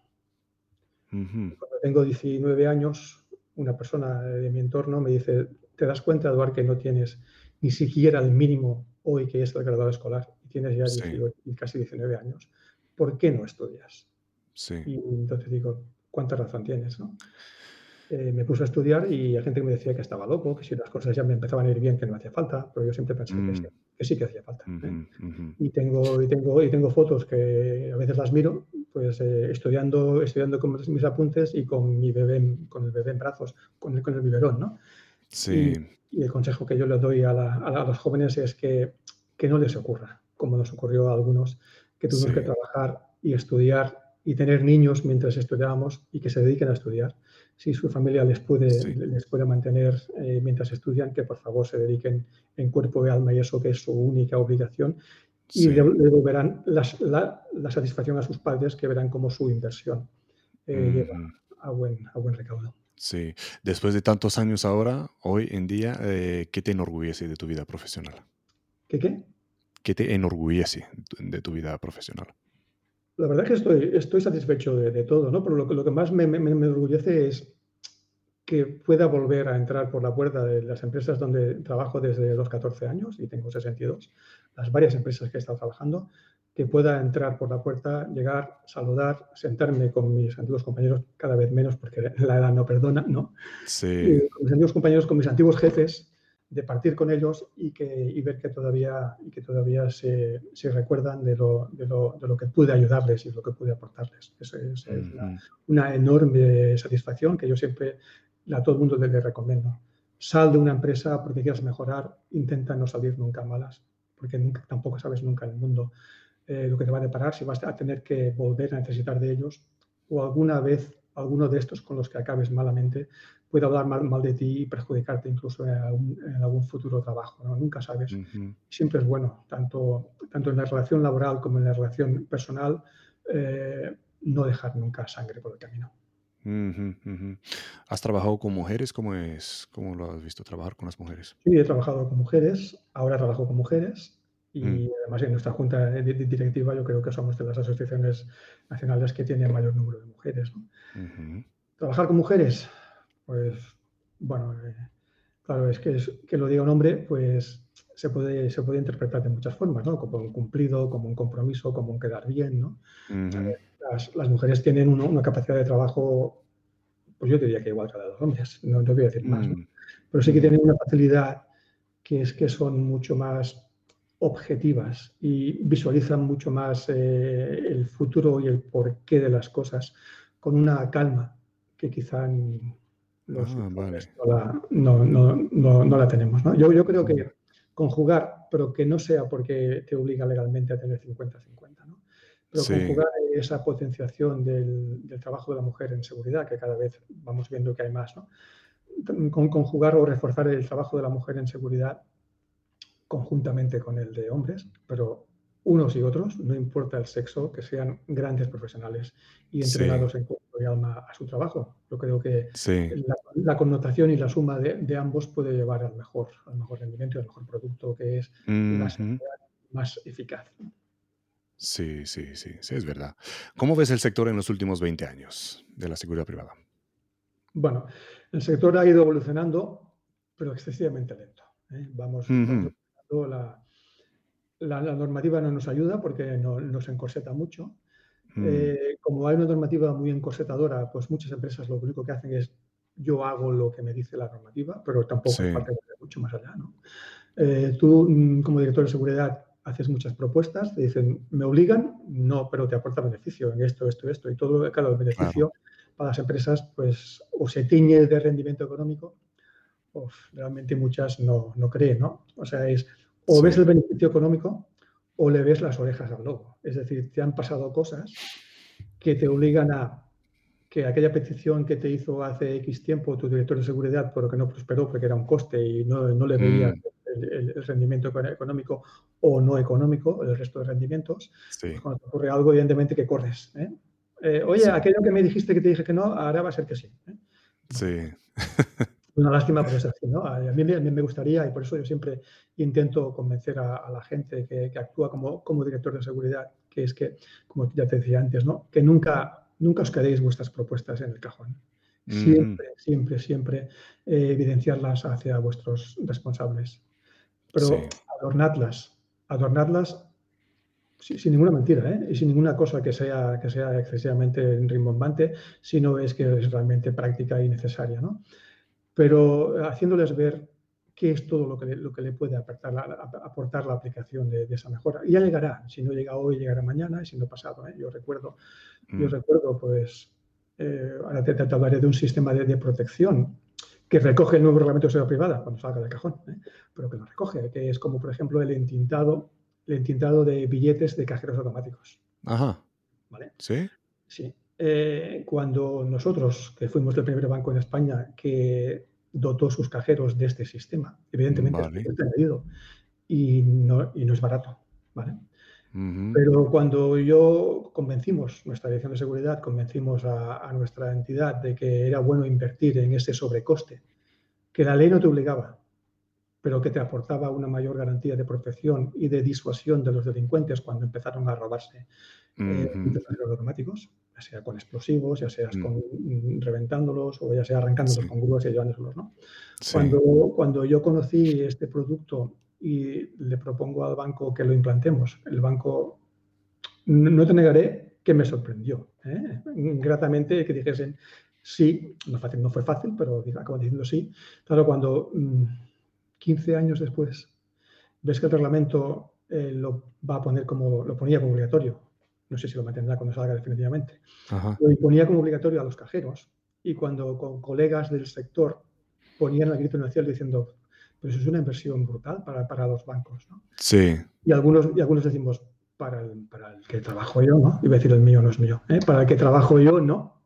Cuando tengo 19 años, una persona de mi entorno me dice, ¿te das cuenta, Eduardo, que no tienes ni siquiera el mínimo hoy que es el graduado escolar? Tienes ya casi 19 años, ¿por qué no estudias? Sí. Y entonces digo, ¿cuánta razón tienes? ¿no? eh, me puse a estudiar y hay gente que me decía que estaba loco, que si las cosas ya me empezaban a ir bien, que no me hacía falta, pero yo siempre pensé que, sí, Mm, que sí que hacía falta. ¿eh? ujú, ujú. Y, tengo, y, tengo, y tengo fotos que a veces las miro, pues eh, estudiando, estudiando con mis apuntes y con mi bebé, con el bebé en brazos, con el, con el biberón, ¿no? Sí, Y, y el consejo que yo les doy a, la- a la- a los jóvenes es que, que no les ocurra, como nos ocurrió a algunos, que tuvimos que sí, trabajar y estudiar y tener niños mientras estudiábamos y que se dediquen a estudiar. Si su familia les puede, sí, les puede mantener eh, mientras estudian, que por favor se dediquen en cuerpo y alma y eso que es su única obligación y sí. le devolverán las- la, la satisfacción a sus padres que verán como su inversión eh, lleva Ujú. a buen, a buen recaudo. Sí, después de tantos años ahora, hoy en día, eh, ¿qué te enorgullece de tu vida profesional? ¿Qué qué? ¿Qué te enorgullece de tu- vida profesional? La verdad es que estoy, estoy satisfecho de, de todo, ¿no? Pero lo, que- lo que más me, me- me enorgullece es que pueda volver a entrar por la puerta de las empresas donde trabajo desde los 14 años y tengo 62, las varias empresas que he estado trabajando, que pueda entrar por la puerta, llegar, saludar, sentarme con mis antiguos compañeros, cada vez menos porque la edad no perdona, ¿no? Sí, Y con mis antiguos compañeros, con mis antiguos jefes, de partir con ellos y, que, y ver que todavía, y que todavía se, se recuerdan de lo, de, lo, de lo que pude ayudarles y lo que pude aportarles. Eso es, una, enorme satisfacción que yo siempre a todo el mundo le, recomiendo. Sal de una empresa porque quieras mejorar, intenta no salir nunca malas, porque nunca, tampoco sabes nunca el mundo eh, lo que te va a deparar, si vas a tener que volver a necesitar de ellos o alguna vez alguno de estos con los que acabes malamente puede hablar mal, mal de ti y perjudicarte incluso en algún, en algún futuro trabajo. ¿no? Nunca sabes. ujú. Siempre es bueno, tanto, tanto en la relación laboral como en la relación personal, eh, no dejar nunca sangre por el camino. Ujú, ujú. ¿Has trabajado con mujeres? ¿Cómo es? ¿Cómo lo has visto trabajar con las mujeres? Sí, he trabajado con mujeres, ahora trabajo con mujeres Mm, y además en nuestra junta directiva yo creo que somos de las asociaciones nacionales que tienen mayor número de mujeres. ¿no? ujú. Trabajar con mujeres, pues bueno, eh, claro, es que, es que lo diga un hombre, pues se puede, se puede interpretar de muchas formas, ¿no? Como un cumplido, como un compromiso, como un quedar bien, ¿no? Ujú, Las, las mujeres tienen una, una capacidad de trabajo, pues yo diría que igual que la de los hombres, no, no voy a decir más, ¿no? mm, pero sí que tienen una facilidad que es que son mucho más objetivas y visualizan mucho más eh, el futuro y el porqué de las cosas con una calma que quizá en los Ah, vale. no, la, no, no, no, la tenemos. ¿no? Yo, yo creo que conjugar, pero que no sea porque te obliga legalmente a tener 50-50, ¿no? pero Sí, conjugar esa potenciación del, del trabajo de la mujer en seguridad, que cada vez vamos viendo que hay más, ¿no? con conjugar o reforzar el trabajo de la mujer en seguridad conjuntamente con el de hombres, pero unos y otros, no importa el sexo, que sean grandes profesionales y sí, entrenados en y alma a su trabajo. Yo creo que sí. la, la connotación y la suma de, de, ambos puede llevar al mejor, al mejor rendimiento y al mejor producto, que es más eficaz. Sí, sí, sí, sí, es verdad. ¿Cómo ves el sector en los últimos 20 años de la seguridad privada? Bueno, el sector ha ido evolucionando, pero excesivamente lento. ¿eh? Vamos, la, la, la, normativa no nos ayuda porque no, nos encorseta mucho. Mm. Eh, como hay una normativa muy encorsetadora, pues muchas empresas lo único que hacen es yo hago lo que me dice la normativa, pero tampoco Sí. falta mucho más allá. ¿no? Eh, tú, mm, como director de seguridad, haces muchas propuestas, te dicen, ¿me obligan? No, pero te aporta beneficio en esto, esto, esto. Y todo, claro, el beneficio Claro. para las empresas, pues, o se tiñe de rendimiento económico, o realmente muchas no, no creen, ¿no? O sea, es o Sí. ves el beneficio económico o le ves las orejas al lobo. Es decir, te han pasado cosas que te obligan a que aquella petición que te hizo hace X tiempo tu director de seguridad, pero que no prosperó porque era un coste y no, no le veías Mm. el, el, rendimiento económico o no económico, el resto de rendimientos, Sí. pues cuando te ocurre algo, evidentemente que corres. ¿eh? Eh, oye, Sí. aquello que me dijiste que te dije que no, ahora va a ser que sí. ¿eh? Sí. Una lástima, pero es así, ¿no? A mí, a mí, me gustaría, y por eso yo siempre intento convencer a, a la gente que, que actúa como, como, director de seguridad, que es que, como ya te decía antes, ¿no? Que nunca, nunca os quedéis vuestras propuestas en el cajón. Siempre, mm. siempre, siempre eh, evidenciarlas hacia vuestros responsables. Pero Sí. adornadlas, adornadlas sin ninguna mentira, ¿eh? y sin ninguna cosa que sea, que sea excesivamente rimbombante, sino es que es realmente práctica y necesaria. ¿no? Pero haciéndoles ver qué es todo lo que le, lo que le puede aportar la, aportar la aplicación de, esa mejora. Y ya llegará, si no llega hoy, llegará mañana, y si no pasado. ¿eh? Yo recuerdo, yo mm. recuerdo, pues, eh, ahora te, te, hablaré de un sistema de, de, protección que recoge el nuevo reglamento de seguridad privada cuando salga del cajón, ¿eh? pero que lo recoge, que es como, por ejemplo, el entintado, el entintado de billetes de cajeros automáticos. Ajá. ¿Vale? ¿Sí? Sí. Eh, cuando nosotros, que fuimos el primer banco en España que dotó sus cajeros de este sistema. Evidentemente es y no, y no es barato. ¿vale? Pero cuando yo convencimos, nuestra dirección de seguridad, convencimos a, nuestra entidad de que era bueno invertir en ese sobrecoste, que la ley no te obligaba, pero que te aportaba una mayor garantía de protección y de disuasión de los delincuentes cuando empezaron a robarse eh, automáticos, ya sea con explosivos, ya sea con mm, reventándolos o ya sea arrancándolos con grúas y llevándolos. ¿no? Cuando, cuando yo conocí este producto y le propongo al banco que lo implantemos, el banco, no te negaré que me sorprendió, ¿eh? gratamente que dijesen sí, no, fácil, no fue fácil, pero acabo diciendo sí. Claro, cuando 15 mm, años después ves que el reglamento eh, lo va a poner como, lo ponía como obligatorio no sé si lo mantendrá cuando salga definitivamente, lo imponía como obligatorio a los cajeros y cuando con colegas del sector ponían el grito en el cielo diciendo, pero eso es una inversión brutal para, para los bancos, ¿no? Sí. Y algunos, y algunos decimos, para el, para el que trabajo yo, ¿no? Iba a decir el mío, no es mío. ¿eh? Para el que trabajo yo, no.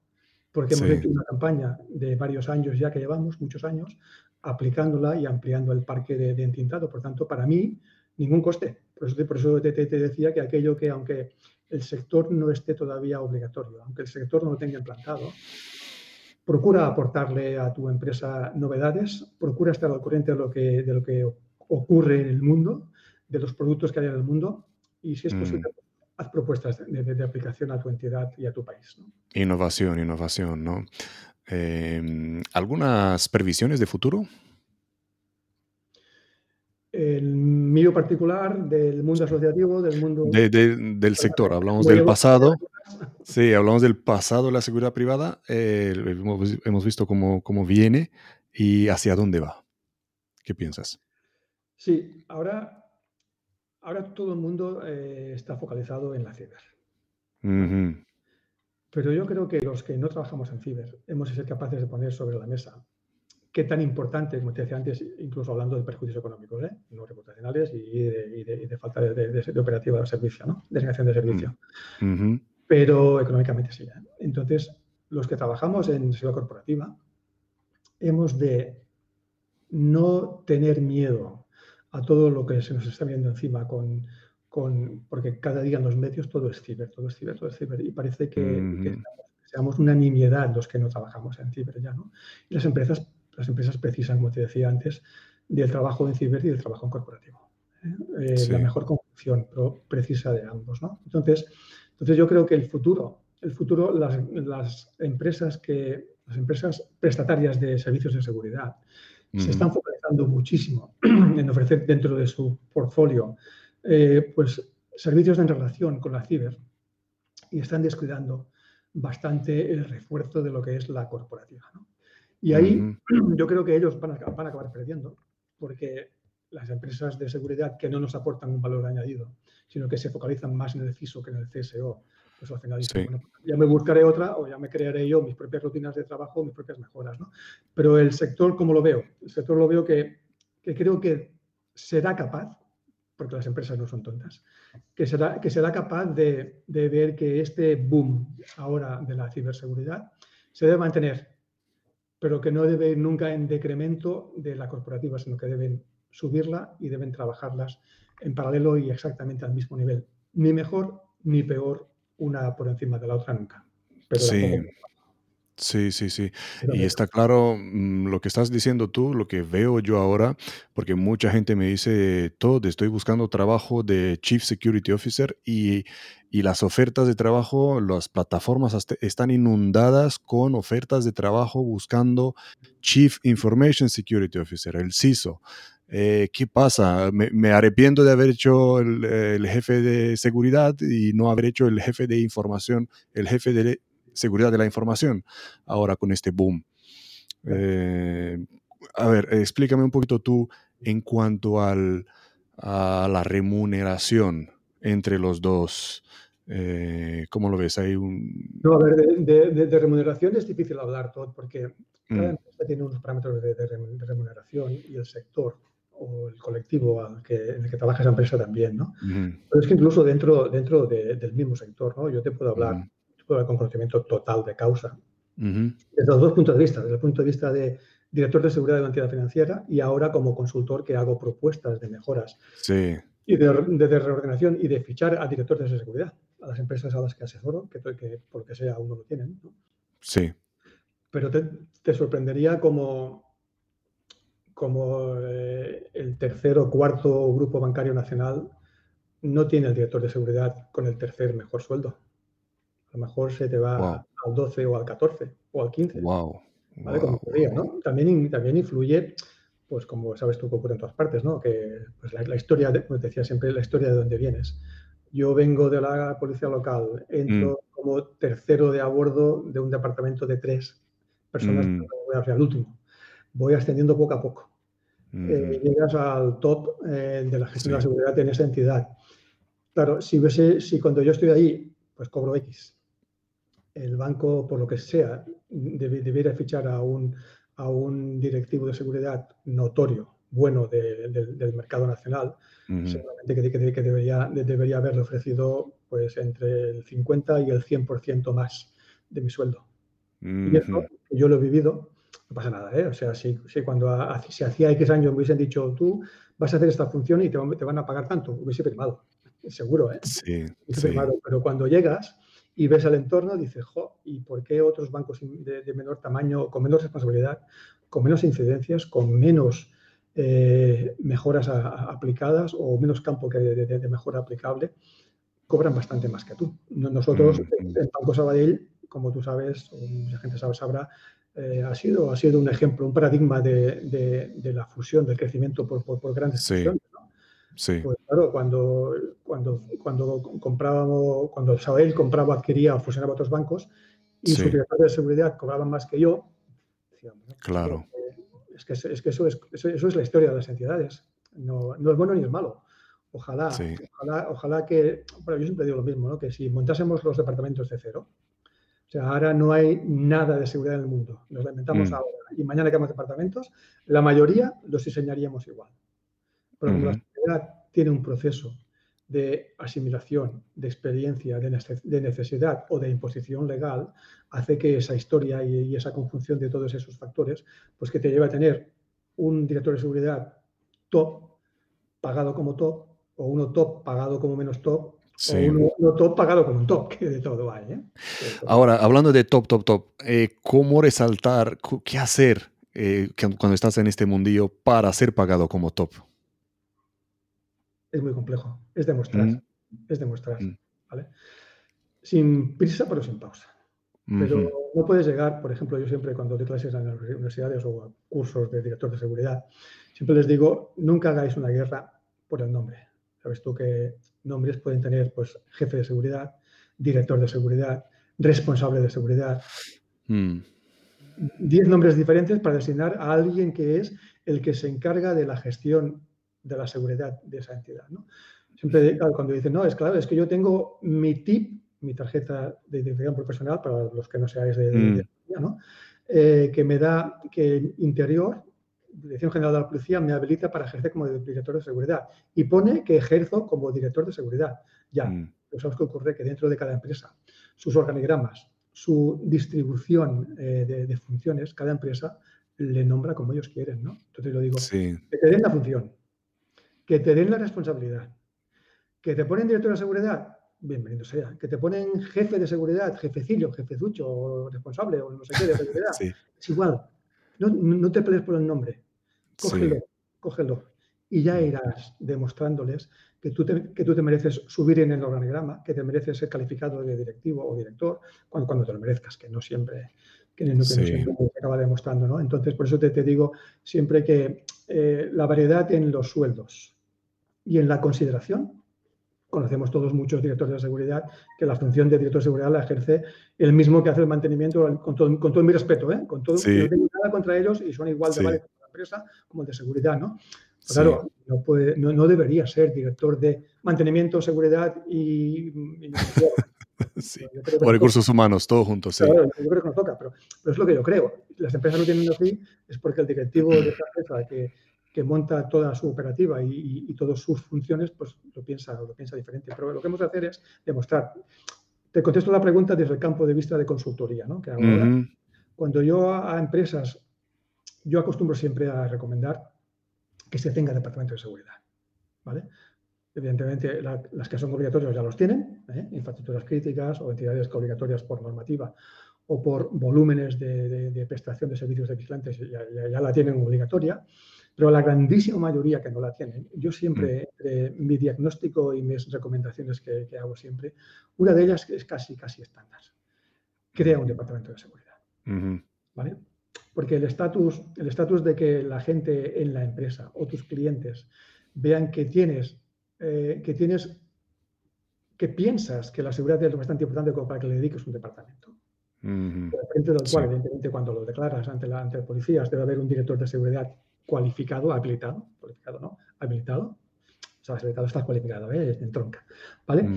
Porque hemos hecho una campaña de varios años ya que llevamos, muchos años, aplicándola y ampliando el parque de, de entintado. Por tanto, para mí, ningún coste. Por eso, por eso te, te, decía que aquello que, aunque el sector no esté todavía obligatorio, aunque el sector no lo tenga implantado, procura aportarle a tu empresa novedades, procura estar al corriente de lo que, de lo que ocurre en el mundo, de los productos que hay en el mundo, y si es posible, mm. haz propuestas de, aplicación a tu entidad y a tu país. Innovación, innovación, ¿no? Em, ¿Algunas previsiones de futuro? El mío particular, del mundo asociativo, del mundo... del sector, hablamos del pasado. Sí, hablamos del pasado de la seguridad privada. Eh, hemos, visto cómo, cómo, viene y hacia dónde va. ¿Qué piensas? Sí, ahora, ahora todo el mundo eh, está focalizado en la ciber. Pero yo creo que los que no trabajamos en ciber hemos de ser capaces de poner sobre la mesa qué tan importante, como te decía antes, incluso hablando de perjuicios económicos, ¿eh? no reputacionales y de, falta de, operativa de servicio, ¿no? de negación de servicio. Mm. Pero económicamente sí. ¿eh? Entonces, los que trabajamos en seguridad corporativa, hemos de no tener miedo a todo lo que se nos está viendo encima con, con porque cada día en los medios todo es ciber, todo es ciber, todo es ciber y parece que, seamos una nimiedad los que no trabajamos en ciber ya, ¿no? Y las empresas las empresas precisan, como te decía antes, del trabajo en ciber y del trabajo en corporativo. ¿eh? Eh, la mejor conjunción precisa de ambos. ¿no? Entonces, entonces, yo creo que el futuro, el futuro las, las, empresas que, las empresas prestatarias de servicios de seguridad se están focalizando muchísimo en ofrecer dentro de su portfolio eh, pues, servicios en relación con la ciber y están descuidando bastante el refuerzo de lo que es la corporativa. ¿no? Y ahí yo creo que ellos van a, van a, acabar perdiendo, porque las empresas de seguridad que no nos aportan un valor añadido, sino que se focalizan más en el CISO que en el CSO, pues al final dicen, bueno, ya me buscaré otra o ya me crearé yo mis propias rutinas de trabajo, mis propias mejoras. ¿no? Pero el sector, ¿cómo lo veo? El sector lo veo que, que creo que será capaz, porque las empresas no son tontas, que será, que será capaz de, de ver que este boom ahora de la ciberseguridad se debe mantener pero que no debe ir nunca en decremento de la corporativa, sino que deben subirla y deben trabajarlas en paralelo y exactamente al mismo nivel. Ni mejor ni peor una por encima de la otra nunca. sí. Sí, sí, sí. Y está claro mm, lo que estás diciendo tú, lo que veo yo ahora, porque mucha gente me dice, todo, estoy buscando trabajo de Chief Security Officer y, y las ofertas de trabajo, las plataformas están inundadas con ofertas de trabajo buscando Chief Information Security Officer, el CISO. eh, ¿qué pasa? Me, arrepiento de haber hecho el, jefe de seguridad y no haber hecho el jefe de información, el jefe de seguridad de la información, ahora con este boom. Eh, a ver, explícame un poquito tú en cuanto al, a la remuneración entre los dos. Eh, ¿Cómo lo ves? Hay un... No, a ver, de, remuneración es difícil hablar todo porque cada mm. empresa tiene unos parámetros de, remuneración y el sector o el colectivo que, en el que trabaja esa empresa también, ¿no? Pero es que incluso dentro, dentro del mismo sector, ¿no? Yo te puedo hablar, con conocimiento total de causa, desde los dos puntos de vista, desde el punto de vista de director de seguridad de una entidad financiera y ahora como consultor que hago propuestas de mejoras sí. y de, reordenación y de fichar a directores de seguridad, a las empresas a las que asesoro, que, que por lo que sea uno lo tienen. ¿no? Sí. Pero te, sorprendería como, como eh, el tercer o cuarto grupo bancario nacional no tiene el director de seguridad con el tercer mejor sueldo. A lo mejor se te va al 12 o al 14 o al 15. Wow. ¿vale? Como ¿no? También, también influye, pues como sabes tú que ocurre en todas partes, ¿no? Que pues la, historia, de, pues decía siempre, la historia de dónde vienes. Yo vengo de la policía local, entro mm. como tercero de a bordo de un departamento de tres personas, mm. voy al último. Voy ascendiendo poco a poco. Eh, llegas al top eh, de la gestión de la seguridad en esa entidad. Claro, si, ves, si cuando yo estoy ahí, pues cobro X el banco, por lo que sea, debiera fichar a un, a un directivo de seguridad notorio, bueno del mercado nacional, seguramente que, debería, debería haberle ofrecido pues entre el 50 y el 100% más de mi sueldo. Y eso, yo lo he vivido, no pasa nada, ¿eh? O sea, si, si cuando si hacía X años me hubiesen dicho, tú vas a hacer esta función y te, te van a pagar tanto, hubiese firmado, seguro, ¿eh? Sí, pero cuando llegas y ves el entorno, dices, jo, ¿y por qué otros bancos de, menor tamaño, con menos responsabilidad, con menos incidencias, con menos eh, mejoras aplicadas o menos campo que de, mejora aplicable, cobran bastante más que tú? Nosotros, en Banco Sabadell, como tú sabes, o mucha gente sabe, sabrá, eh, ha, sido, ha sido un ejemplo, un paradigma de, la fusión, del crecimiento por, por, grandes sí. Sí. Pues claro, cuando, cuando, cuando comprábamos, cuando Sabadell compraba, adquiría o fusionaba otros bancos y sus directores de seguridad cobraban más que yo, claro. Es que, es que eso, es, eso, es la historia de las entidades. No, no es bueno ni es malo. Ojalá, ojalá, ojalá que, bueno, yo siempre digo lo mismo, ¿no? que si montásemos los departamentos de cero, o sea, ahora no hay nada de seguridad en el mundo, nos la inventamos mm. ahora y mañana que hagamos departamentos, la mayoría los diseñaríamos igual. Como la sociedad tiene un proceso de asimilación, de experiencia, de necesidad o de imposición legal, hace que esa historia y, esa conjunción de todos esos factores, pues que te lleva a tener un director de seguridad top, pagado como top, o uno top pagado como menos top, o uno, top pagado como un top, que de todo hay. ¿eh? Ahora, hablando de top, top, top, eh, ¿cómo resaltar, qué hacer eh, cuando estás en este mundillo para ser pagado como top? Es muy complejo. Es demostrar. Mm. Es demostrar. Mm. ¿vale? Sin prisa, pero sin pausa. Pero no puedes llegar, por ejemplo, yo siempre cuando doy clases en las universidades o a cursos de director de seguridad, siempre les digo, nunca hagáis una guerra por el nombre. Sabes tú que nombres pueden tener pues jefe de seguridad, director de seguridad, responsable de seguridad. Mm. Diez nombres diferentes para designar a alguien que es el que se encarga de la gestión de la seguridad de esa entidad. ¿no? Siempre cuando dicen, no, es claro, es que yo tengo mi TIP, mi tarjeta de identificación profesional, para los que no seáis de, de, mm. ¿no? Eh, que me da que Interior, Dirección General de la Policía, me habilita para ejercer como director de seguridad. Y pone que ejerzo como director de seguridad. Ya, mm. ¿sabes qué ocurre? Que dentro de cada empresa, sus organigramas, su distribución eh, de, de, funciones, cada empresa le nombra como ellos quieren, ¿no? Entonces lo digo, sí. que te den la función, que te den la responsabilidad, que te ponen director de seguridad, bienvenido sea, que te ponen jefe de seguridad, jefecillo, jefezucho, o responsable, o no sé qué de seguridad, es igual, no, te pelees por el nombre, cógelo, cógelo, y ya irás demostrándoles que tú, te, que tú te mereces subir en el organigrama, que te mereces ser calificado de directivo o director, cuando, cuando te lo merezcas, que no siempre, que, no, se acaba demostrando. ¿no? Entonces, por eso te, te digo siempre que eh, la variedad en los sueldos y en la consideración, conocemos todos muchos directores de seguridad que la función de director de seguridad la ejerce el mismo que hace el mantenimiento, con todo, con todo mi respeto, ¿eh? con todo, no tengo nada contra ellos y son igual de válidos para la empresa como el de seguridad, ¿no? Claro, no, puede, no, debería ser director de mantenimiento, seguridad y... sí. O recursos humanos, todo juntos, sí. Claro, yo creo que nos toca, pero, pero, es lo que yo creo. Las empresas no tienen así, es porque el directivo de esa empresa que, que monta toda su operativa y, y, todas sus funciones, pues lo piensa, lo piensa diferente. Pero lo que hemos de hacer es demostrar. Te contesto la pregunta desde el campo de vista de consultoría, ¿no? Que ahora, cuando yo a, empresas, yo acostumbro siempre a recomendar que se tenga departamento de seguridad, ¿vale? Evidentemente, las que son obligatorias ya los tienen, ¿eh? infraestructuras críticas o entidades obligatorias por normativa o por volúmenes de, prestación de servicios de vigilantes ya, ya, la tienen obligatoria pero la grandísima mayoría que no la tienen, yo siempre, mm. mi diagnóstico y mis recomendaciones que, hago siempre, una de ellas es casi, casi estándar. Crea un departamento de seguridad. ¿Vale? Porque el estatus el estatus de que la gente en la empresa o tus clientes vean que tienes, eh, que tienes, que piensas que la seguridad es lo bastante importante como para que le dediques un departamento. frente del cual, evidentemente, cuando lo declaras ante, la, ante policías, debe haber un director de seguridad cualificado, habilitado, cualificado no, habilitado. O sea, habilitado está cualificado, ¿eh? en tronca. ¿Vale?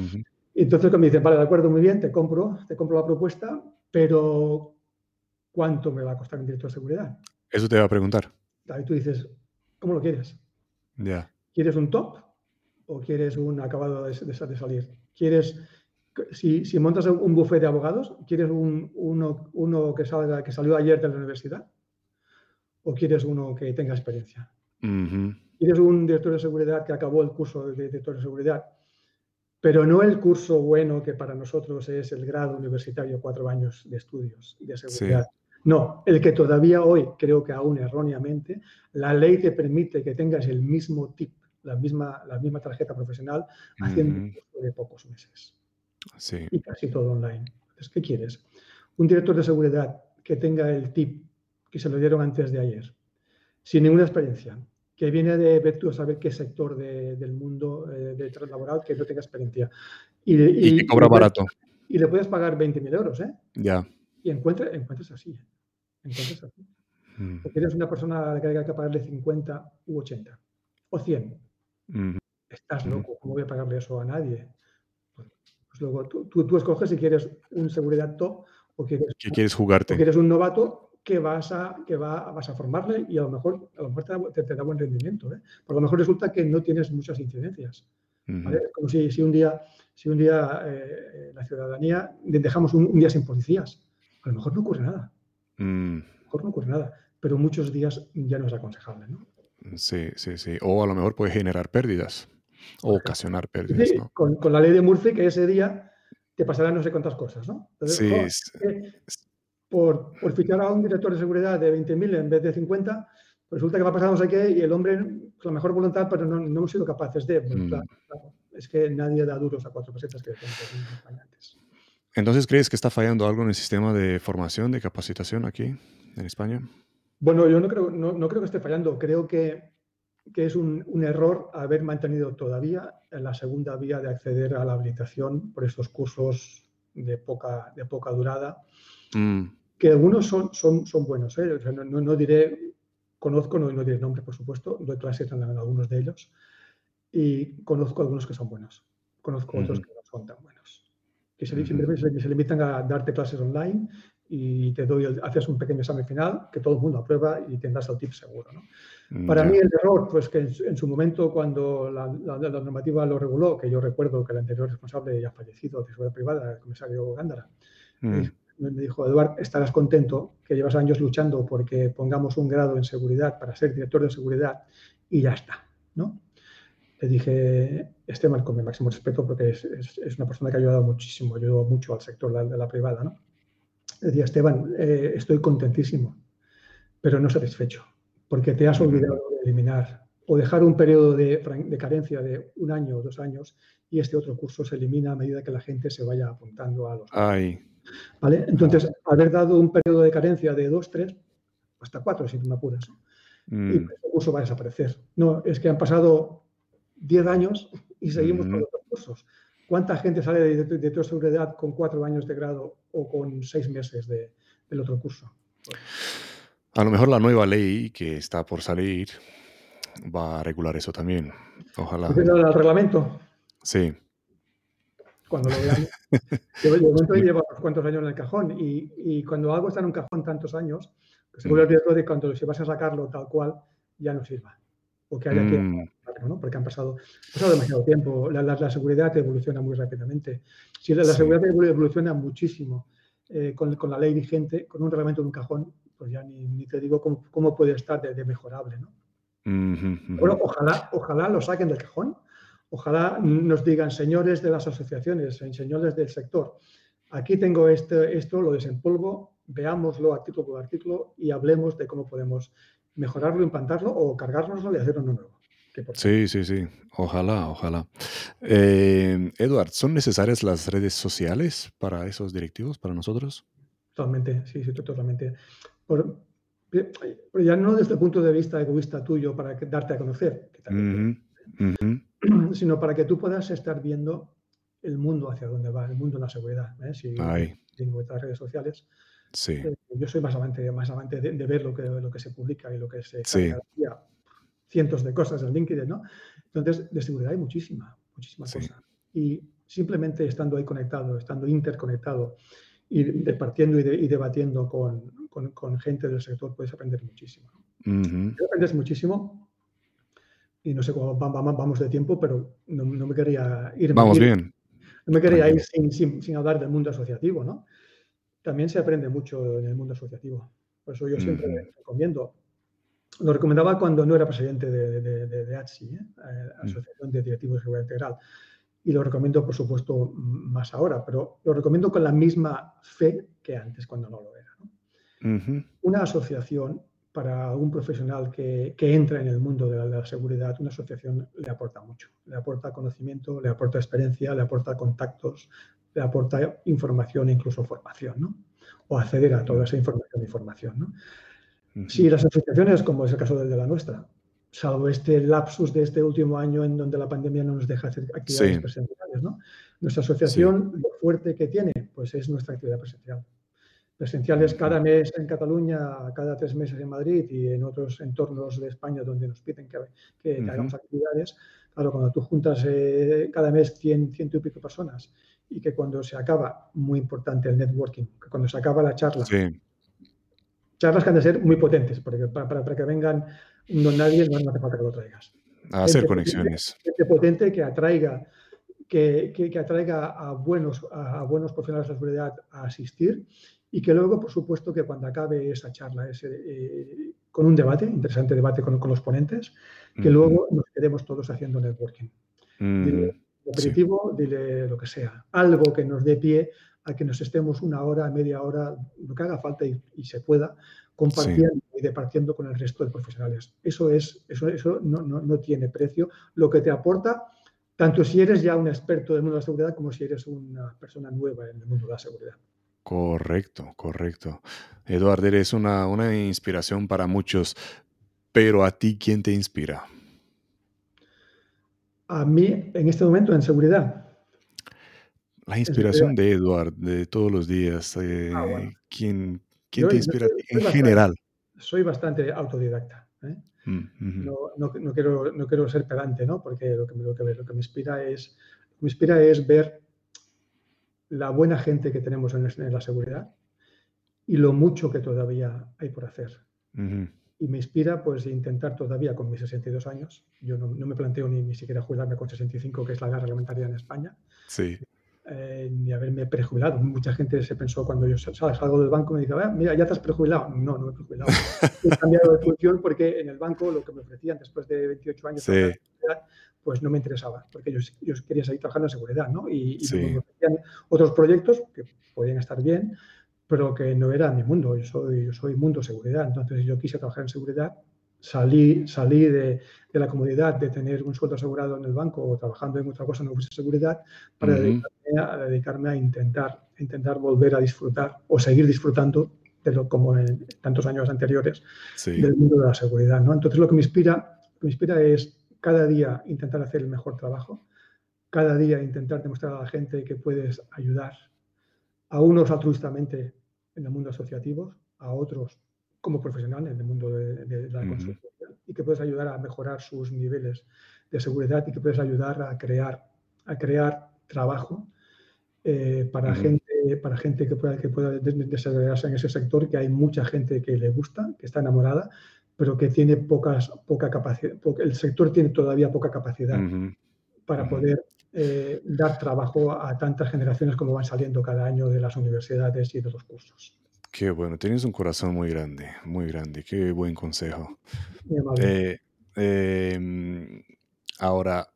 Y entonces me dicen, vale, de acuerdo, muy bien, te compro, te compro la propuesta, pero ¿cuánto me va a costar un director de seguridad? Eso te va a preguntar. Ahí tú dices, ¿cómo lo quieres? Ya. ¿Quieres un top o quieres un acabado de, de, salir? ¿Quieres, si, si, montas un buffet de abogados, ¿quieres un, uno, uno que, salga, que salió ayer de la universidad? O quieres uno que tenga experiencia? ¿Quieres un director de seguridad que acabó el curso de director de seguridad, pero no el curso bueno que para nosotros es el grado universitario, cuatro años de estudios de seguridad? No, el que todavía hoy, creo que aún erróneamente, la ley te permite que tengas el mismo tip, la misma, la misma tarjeta profesional, haciendo un curso de pocos meses. Sí. Y casi todo online. Entonces, ¿qué quieres? Un director de seguridad que tenga el tip que se lo dieron antes de ayer, sin ninguna experiencia, que viene de ver tú a saber qué sector del mundo eh, de laboral que no tenga experiencia. Y, y, que cobra barato. Y le puedes pagar 20.000 euros, ¿eh? Ya. Y encuentras, encuentras así. Encuentras así. Mm. Porque eres una persona que hay que pagarle 50 u 80 o 100. Mm. Estás loco, ¿cómo voy a pagarle eso a nadie? Pues, luego tú, tú, escoges si quieres un seguridad top o quieres, ¿Qué quieres jugarte? O quieres un novato que vas a, que va, vas a formarle y a lo mejor, a lo mejor te, da, buen rendimiento. ¿eh? Porque a lo mejor resulta que no tienes muchas incidencias. Como si, si, un día, si un día eh, la ciudadanía dejamos un, día sin policías. A lo mejor no ocurre nada. Mm. A lo mejor no ocurre nada. Pero muchos días ya no es aconsejable. ¿no? Sí, sí, sí. O a lo mejor puede generar pérdidas o ocasionar pérdidas. Sí, con, con, la ley de Murphy, que ese día te pasarán no sé cuántas cosas, ¿no? Entonces, sí por, por fichar a un director de seguridad de 20.000 en vez de 50, pues resulta que va pasar no sé qué y el hombre con la mejor voluntad, pero no, hemos sido capaces de. Pues, mm. es que nadie da duros a cuatro pesetas que decían antes. Entonces, ¿crees que está fallando algo en el sistema de formación, de capacitación aquí en España? Bueno, yo no creo, no, no creo que esté fallando. Creo que, que es un, un, error haber mantenido todavía la segunda vía de acceder a la habilitación por estos cursos de poca, de poca durada. Mm que algunos son, son, son buenos. ¿eh? no, diré, conozco, no, no diré nombre, por supuesto, doy clases en, algunos de ellos y conozco algunos que son buenos. Conozco otros que no son tan buenos. Que se, simplemente se, limitan a darte clases online y te doy, haces un pequeño examen final que todo el mundo aprueba y tendrás el tip seguro. ¿no? Mm, Para mí el error, pues que en, su momento cuando la, normativa lo reguló, que yo recuerdo que el anterior responsable ya fallecido de seguridad privada, el comisario Gándara, mm me dijo, Eduard, estarás contento que llevas años luchando porque pongamos un grado en seguridad para ser director de seguridad y ya está, ¿no? Le dije, Esteban, con mi máximo respeto, porque es, es, una persona que ha ayudado muchísimo, ayudó mucho al sector de la, privada, ¿no? Le decía, Esteban, eh, estoy contentísimo, pero no satisfecho, porque te has olvidado de eliminar o dejar un periodo de, de, carencia de un año o dos años y este otro curso se elimina a medida que la gente se vaya apuntando a los... Ay, ¿Vale? Entonces, haber dado un periodo de carencia de dos, tres, hasta cuatro, si tú me apuras. Y Mm, el curso va a desaparecer. No, es que han pasado 10 años y seguimos con los otros cursos. ¿Cuánta gente sale de, de, de toda seguridad con cuatro años de grado o con seis meses de, del otro curso? Pues, A lo mejor la nueva ley que está por salir va a regular eso también. ¿tú Ojalá. el reglamento? Sí. Cuando lo. De de momento lleva unos cuantos años en el cajón y, y cuando algo está en un cajón tantos años, que se vuelve el riesgo de cuando si vas a sacarlo tal cual, ya no sirva. O que haya que Mm, sacarlo, ¿no? Porque han pasado, pasado demasiado tiempo. La, la- la seguridad evoluciona muy rápidamente. Si la, la Sí. seguridad evolu- evoluciona muchísimo eh, con, con la ley vigente, con un reglamento en un cajón, pues ya ni, ni te digo cómo, cómo puede estar de, de mejorable, ¿no? Bueno, ojalá, ojalá lo saquen del cajón. Ojalá nos digan, señores de las asociaciones, señores del sector, aquí tengo este, esto, lo desempolvo, veámoslo artículo por artículo y hablemos de cómo podemos mejorarlo, implantarlo o cargárnoslo y hacer uno nuevo. Sí, sí, sí. Ojalá, ojalá. Eh, Edward, ¿son necesarias las redes sociales para esos directivos, para nosotros? Totalmente, sí, sí, totalmente. Por- pero ya no desde el punto de vista egoísta tuyo para darte a conocer, que también. Sino para que tú puedas estar viendo el mundo hacia dónde va, el mundo de la seguridad. ¿eh? Si Ay, tengo estas redes sociales, sí, eh, yo soy más amante, más amante de, de ver lo que, lo que se publica y lo que se Sí. día, cientos de cosas en LinkedIn, ¿no? Entonces, de seguridad hay muchísima, muchísima Sí. cosa. Y simplemente estando ahí conectado, estando interconectado y departiendo y, de- y debatiendo con, con- con gente del sector, puedes aprender muchísimo. ¿no? Ujú. aprendes muchísimo y no sé cómo va- va- vamos de tiempo, pero no, no me quería ir. Vamos ir- bien. No me quería ir sin, sin- sin hablar del mundo asociativo, ¿no? También se aprende mucho en el mundo asociativo. Por eso yo siempre recomiendo. Lo recomendaba cuando no era presidente de, de, de- de ATSI, ¿eh? Eh, Mm. Asociación de Directivos de Seguridad Integral. Y lo recomiendo, por supuesto, más ahora, pero lo recomiendo con la misma fe que antes, cuando no lo era. una asociación para un profesional que, que entra en el mundo de la, de la seguridad, una asociación le aporta mucho. Le aporta conocimiento, le aporta experiencia, le aporta contactos, le aporta información e incluso formación, ¿no? O acceder a toda esa información y formación, ¿no? Si las asociaciones, como es el caso de la nuestra, salvo este lapsus de este último año en donde la pandemia no nos deja hacer actividades Sí. presenciales, ¿no? Nuestra asociación, lo fuerte que tiene, pues es nuestra actividad presencial. Presenciales cada mes en Cataluña, cada tres meses en Madrid y en otros entornos de España donde nos piden que, que- que Ujú. hagamos actividades. Claro, cuando tú juntas eh, cada mes 100, ciento y pico personas y que cuando se acaba, muy importante el networking, que cuando se acaba la charla, Sí, charlas que han de ser muy potentes, porque para, para- para que vengan no nadie, no, hace falta que lo traigas. a hacer Gente conexiones. Gente potente que atraiga, que, que- que atraiga a buenos, a, a buenos profesionales de la seguridad a asistir y que luego, por supuesto, que cuando acabe esa charla, ese, eh, con un debate, interesante debate con, con los ponentes, que luego nos quedemos todos haciendo networking. Dile Mm, aperitivo, dile lo que sea, algo que nos dé pie a que nos estemos una hora, media hora, lo que haga falta y, y se pueda, compartiendo y departiendo con el resto de profesionales. Eso es, eso, eso no, no, no tiene precio. Lo que te aporta, tanto si eres ya un experto del mundo de la seguridad como si eres una persona nueva en el mundo de la seguridad. Correcto, correcto. Eduardo, eres una, una inspiración para muchos, pero a ti, ¿quién te inspira? A mí, en este momento, en seguridad, La inspiración de Eduard de todos los días. eh, Ah, bueno. ¿Quién, quién Yo- te inspira a soy- En bastante- general. soy bastante autodidacta. ¿eh? Mm, no- no quiero, no quiero ser pedante, ¿no? Porque lo que, lo, que, lo que me inspira es me inspira es ver la buena gente que tenemos en, en la seguridad y lo mucho que todavía hay por hacer. Y me inspira pues intentar todavía con mis 62 años, yo no, no me planteo ni, ni siquiera jubilarme con 65, que es la edad reglamentaria en España, Sí. eh, ni haberme prejubilado. Mucha gente se pensó cuando yo sal- salgo del banco me dice, "Ah, mira, ya te has prejubilado. No, no me he prejubilado. he cambiado de función porque en el banco lo que me ofrecían después de 28 años Sí. Pues no me interesaba, porque yo, yo quería seguir trabajando en seguridad, ¿no? Y, y Sí. me ofrecían otros proyectos que podían estar bien, pero que no era mi mundo. Yo soy, yo soy mundo seguridad. Entonces yo quise trabajar en seguridad, salí, salí de, de la comodidad de tener un sueldo asegurado en el banco o trabajando en otra cosa, no fuese seguridad, para dedicarme, a, a dedicarme a intentar intentar volver a disfrutar o seguir disfrutando de lo como en tantos años anteriores del mundo de la seguridad. ¿no? Entonces lo que me inspira, me inspira es cada día intentar hacer el mejor trabajo, cada día intentar demostrar a la gente que puedes ayudar a unos altruistamente en el mundo asociativo, a otros como profesional en el mundo de, la consultoría y que puedes ayudar a mejorar sus niveles de seguridad y que puedes ayudar a crear, a crear trabajo eh, para, gente, para gente que pueda, que pueda desarrollarse en ese sector, que hay mucha gente que le gusta, que está enamorada, pero que tiene pocas, poca capacidad, el sector tiene todavía poca capacidad para poder eh, dar trabajo a tantas generaciones como van saliendo cada año de las universidades y de los cursos. Qué bueno, tienes un corazón muy grande, muy grande, qué buen consejo. Eh, em, ahora,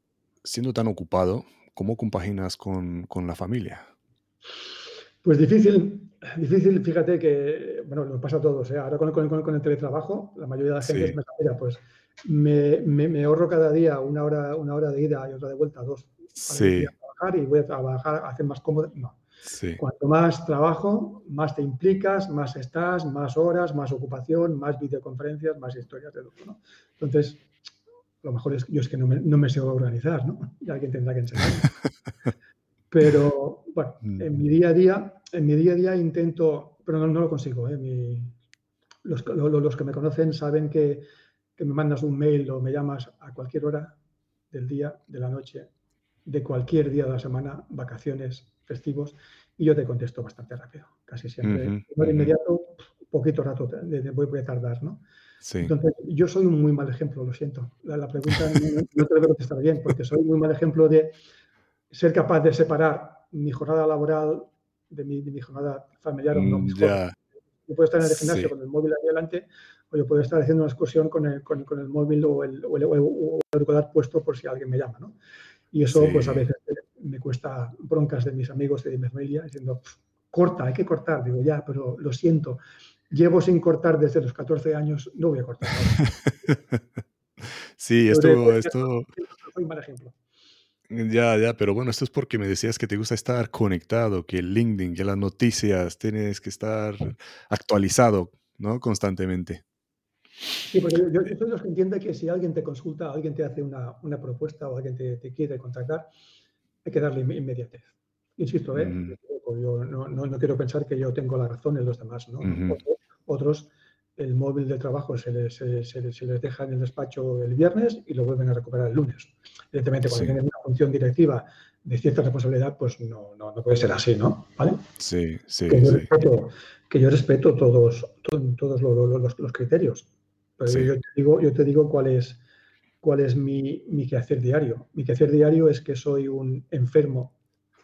siendo tan ocupado, ¿cómo compaginas con, con, la familia? Pues difícil, difícil, fíjate que, bueno, nos pasa a todos, ¿eh? ahora con, con, con, el teletrabajo, la mayoría de la gente me mira, pues me, me, ahorro cada día una hora, una hora de ida y otra de vuelta, dos, para sí. a trabajar y voy a trabajar, a hacer más cómodo, no Cuanto más trabajo, más te implicas, más estás, más horas, más ocupación, más videoconferencias, más historias de. ¿no? Entonces, lo mejor es yo es que no me, no me sé organizar, ¿no? Y alguien tendrá que enseñarme. Pero bueno, mm. en mi día a día, en mi día a día intento, pero no, lo consigo. ¿eh? los, los, que me conocen saben que, que me mandas un mail o me llamas a cualquier hora del día, de la noche, de cualquier día de la semana, vacaciones, festivos, y yo te contesto bastante rápido, casi siempre. Uh de inmediato, poquito rato voy, a tardar, ¿no? Entonces, yo soy un muy mal ejemplo, lo siento. La, pregunta no, te debo contestar bien, porque soy un muy mal ejemplo de ser capaz de separar mi jornada laboral de mi, de mi jornada familiar o no. Mm, yo puedo estar en el gimnasio con el móvil ahí adelante, o yo puedo estar haciendo una excursión con el, con, con el móvil o el, o, el, o el, auricular puesto por si alguien me llama, ¿no? Y eso, pues a veces me cuesta broncas de mis amigos de mi familia diciendo, corta, hay que cortar. Digo, ya, pero lo siento, llevo sin cortar desde los 14 años, no voy a cortar. sí, esto... esto... Soy un mal ejemplo. Ya, ya, pero bueno, esto es porque me decías que te gusta estar conectado, que el LinkedIn, que las noticias, tienes que estar actualizado, ¿no? Constantemente. Sí, porque yo, soy de los que entiende que si alguien te consulta, alguien te hace una, una propuesta o alguien te, te, quiere contactar, hay que darle inmediatez. Insisto, ¿eh? Mm. yo no, no, no, quiero pensar que yo tengo la razón en los demás. ¿no? otros, el móvil de trabajo se les, se, se, les, deja en el despacho el viernes y lo vuelven a recuperar el lunes. Evidentemente, cuando tienen una función directiva de cierta responsabilidad, pues no, no, no puede ser así, ¿no? ¿Vale? Sí, sí. Que yo, Respeto, que yo respeto todos, todos los, los, los criterios. Pero yo, te digo, yo te digo cuál es, cuál es mi, mi quehacer diario. Mi quehacer diario es que soy un enfermo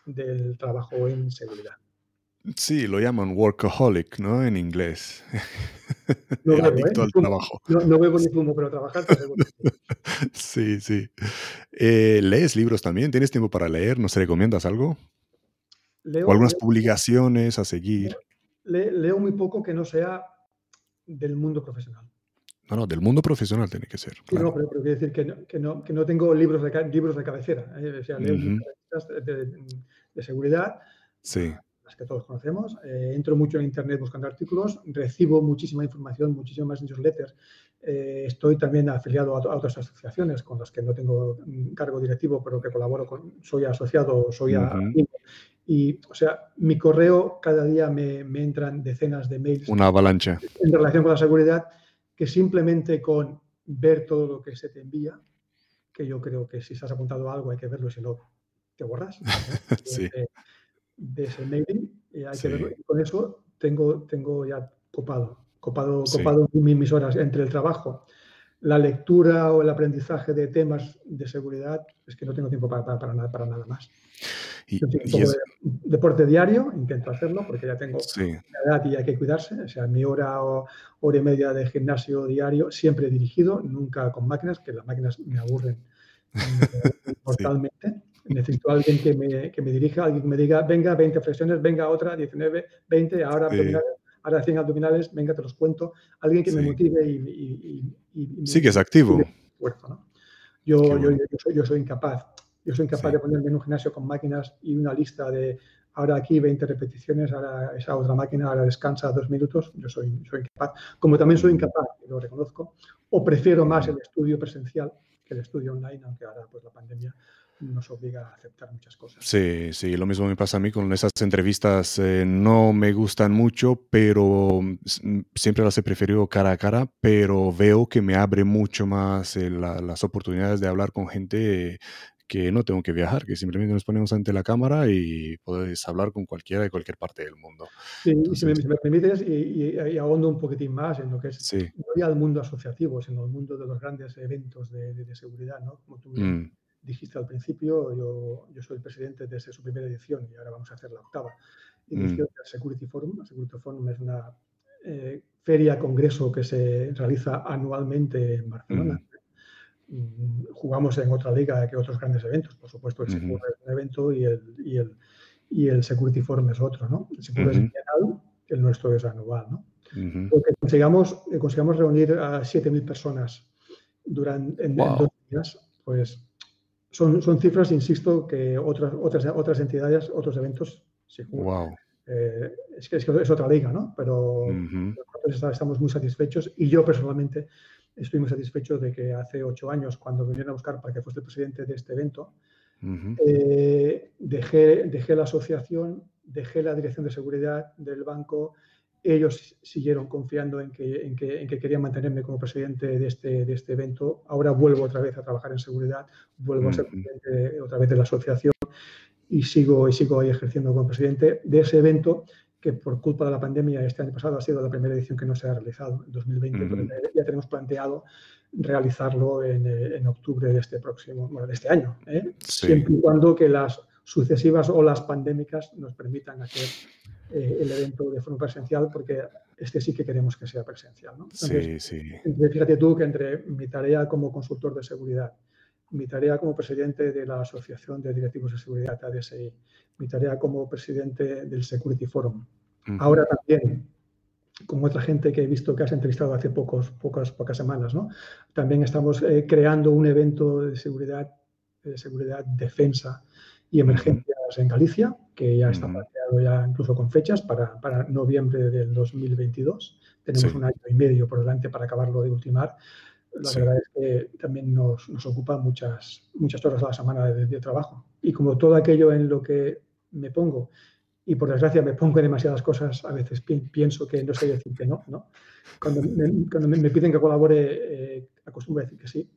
del trabajo en seguridad. Sí, lo llaman workaholic, ¿no? En inglés. No El adicto ¿eh? al trabajo. No, no bebo ni fumo, pero trabajar sí, sí. Eh, ¿Lees libros también? ¿Tienes tiempo para leer? ¿Nos recomiendas algo? Leo, ¿O algunas publicaciones a seguir? Leo, leo muy poco que no sea del mundo profesional. No, no, del mundo profesional tiene que ser. Claro. no, pero, quiero decir que no, que no, que no tengo libros de, libros de cabecera. ¿eh? O sea, leo de, de, seguridad, sí. Las que todos conocemos. Eh, entro mucho en Internet buscando artículos, recibo muchísima información, muchísimas newsletters. Eh, estoy también afiliado a, a, otras asociaciones con las que no tengo cargo directivo, pero que colaboro con, soy asociado, soy uh -huh. Y, o sea, mi correo cada día me, me entran decenas de mails. Una avalancha. En relación con la seguridad que simplemente con ver todo lo que se te envía, que yo creo que si estás apuntado a algo hay que verlo, si no, te borras. sí. de, de, ese mailing y hay sí. que verlo. Y con eso tengo, tengo ya copado, copado, sí. copado mis horas entre el trabajo, la lectura o el aprendizaje de temas de seguridad, es que no tengo tiempo para, para, para, nada, para nada más. Y, y es... de deporte diario, intento hacerlo porque ya tengo sí. edad y hay que cuidarse. O sea, mi hora o hora y media de gimnasio diario siempre dirigido, nunca con máquinas, que las máquinas me aburren mortalmente. Necesito a alguien que me, que me, dirija, alguien que me diga, venga, 20 flexiones, venga otra, 19, 20, ahora sí. abdominales, ahora 100 abdominales, venga, te los cuento. Alguien que sí. me motive y, y, y, y sí, que es activo. Esfuerzo, ¿no? yo, yo, yo, soy, yo soy incapaz Yo soy incapaz de ponerme en un gimnasio con máquinas y una lista de ahora aquí 20 repeticiones, ahora esa otra máquina, ahora descansa dos minutos. Yo soy, soy incapaz. Como también soy incapaz, lo reconozco, o prefiero más el estudio presencial que el estudio online, aunque ahora pues la pandemia nos obliga a aceptar muchas cosas. Sí, sí, lo mismo me pasa a mí con esas entrevistas. Eh, no me gustan mucho, pero mm, siempre las he preferido cara a cara, pero veo que me abre mucho más eh, las oportunidades de hablar con gente que no tengo que viajar, que simplemente nos ponemos ante la cámara y puedes hablar con cualquiera de cualquier parte del mundo. Sí, si, me, permites, y, y, ahondo un poquitín más en lo que es no ya el mundo asociativo, sino el mundo de los grandes eventos de, de, seguridad, ¿no? Como tú mm dijiste al principio, yo, yo soy el presidente desde su primera edición y ahora vamos a hacer la octava edición mm. del Security Forum. El Security Forum es una eh, feria, congreso que se realiza anualmente en Barcelona. Mm. Jugamos en otra liga que otros grandes eventos. Por supuesto, el Security es un evento y el, y, el, y el, Security Forum es otro. ¿no? El Security es bienal, el nuestro es anual. ¿no? Porque consigamos, eh, consigamos reunir a 7.000 personas durante, en, dos días, pues son, son cifras, insisto, que otras, otras, otras entidades, otros eventos, sí, wow. Eh, es, que, es, otra liga, ¿no? Pero nosotros estamos muy satisfechos y yo personalmente estoy muy satisfecho de que hace ocho años, cuando me vinieron a buscar para que fuese el presidente de este evento, eh, dejé, dejé la asociación, dejé la dirección de seguridad del banco, ellos siguieron confiando en que, en que, en que, querían mantenerme como presidente de este, de este evento. Ahora vuelvo otra vez a trabajar en seguridad, vuelvo a ser presidente otra vez de la asociación y sigo, y sigo ahí ejerciendo como presidente de ese evento que por culpa de la pandemia este año pasado ha sido la primera edición que no se ha realizado, en 2020, ya tenemos planteado realizarlo en, eh, en, octubre de este próximo, bueno, de este año, ¿eh? siempre y cuando que las sucesivas olas pandémicas nos permitan hacer eh, el evento de forma presencial, porque este sí que queremos que sea presencial. ¿no? sí, sí. Fíjate tú que entre mi tarea como consultor de seguridad, mi tarea como presidente de la Asociación de Directivos de Seguridad, ADSI, mi tarea como presidente del Security Forum, ahora también como otra gente que he visto que has entrevistado hace pocos, pocas, pocas semanas, ¿no? También estamos eh, creando un evento de seguridad, de seguridad, defensa y emergencias en Galicia, que ya está planteado ya incluso con fechas para, para noviembre del 2022. Tenemos un año y medio por delante para acabarlo de ultimar. La verdad es que también nos, nos, ocupa muchas, muchas horas a la semana de, trabajo. Y como todo aquello en lo que me pongo, y por desgracia me pongo en demasiadas cosas, a veces pienso que no sé decir que no. ¿no? Cuando, me, cuando me, piden que colabore, eh, acostumbro a decir que sí.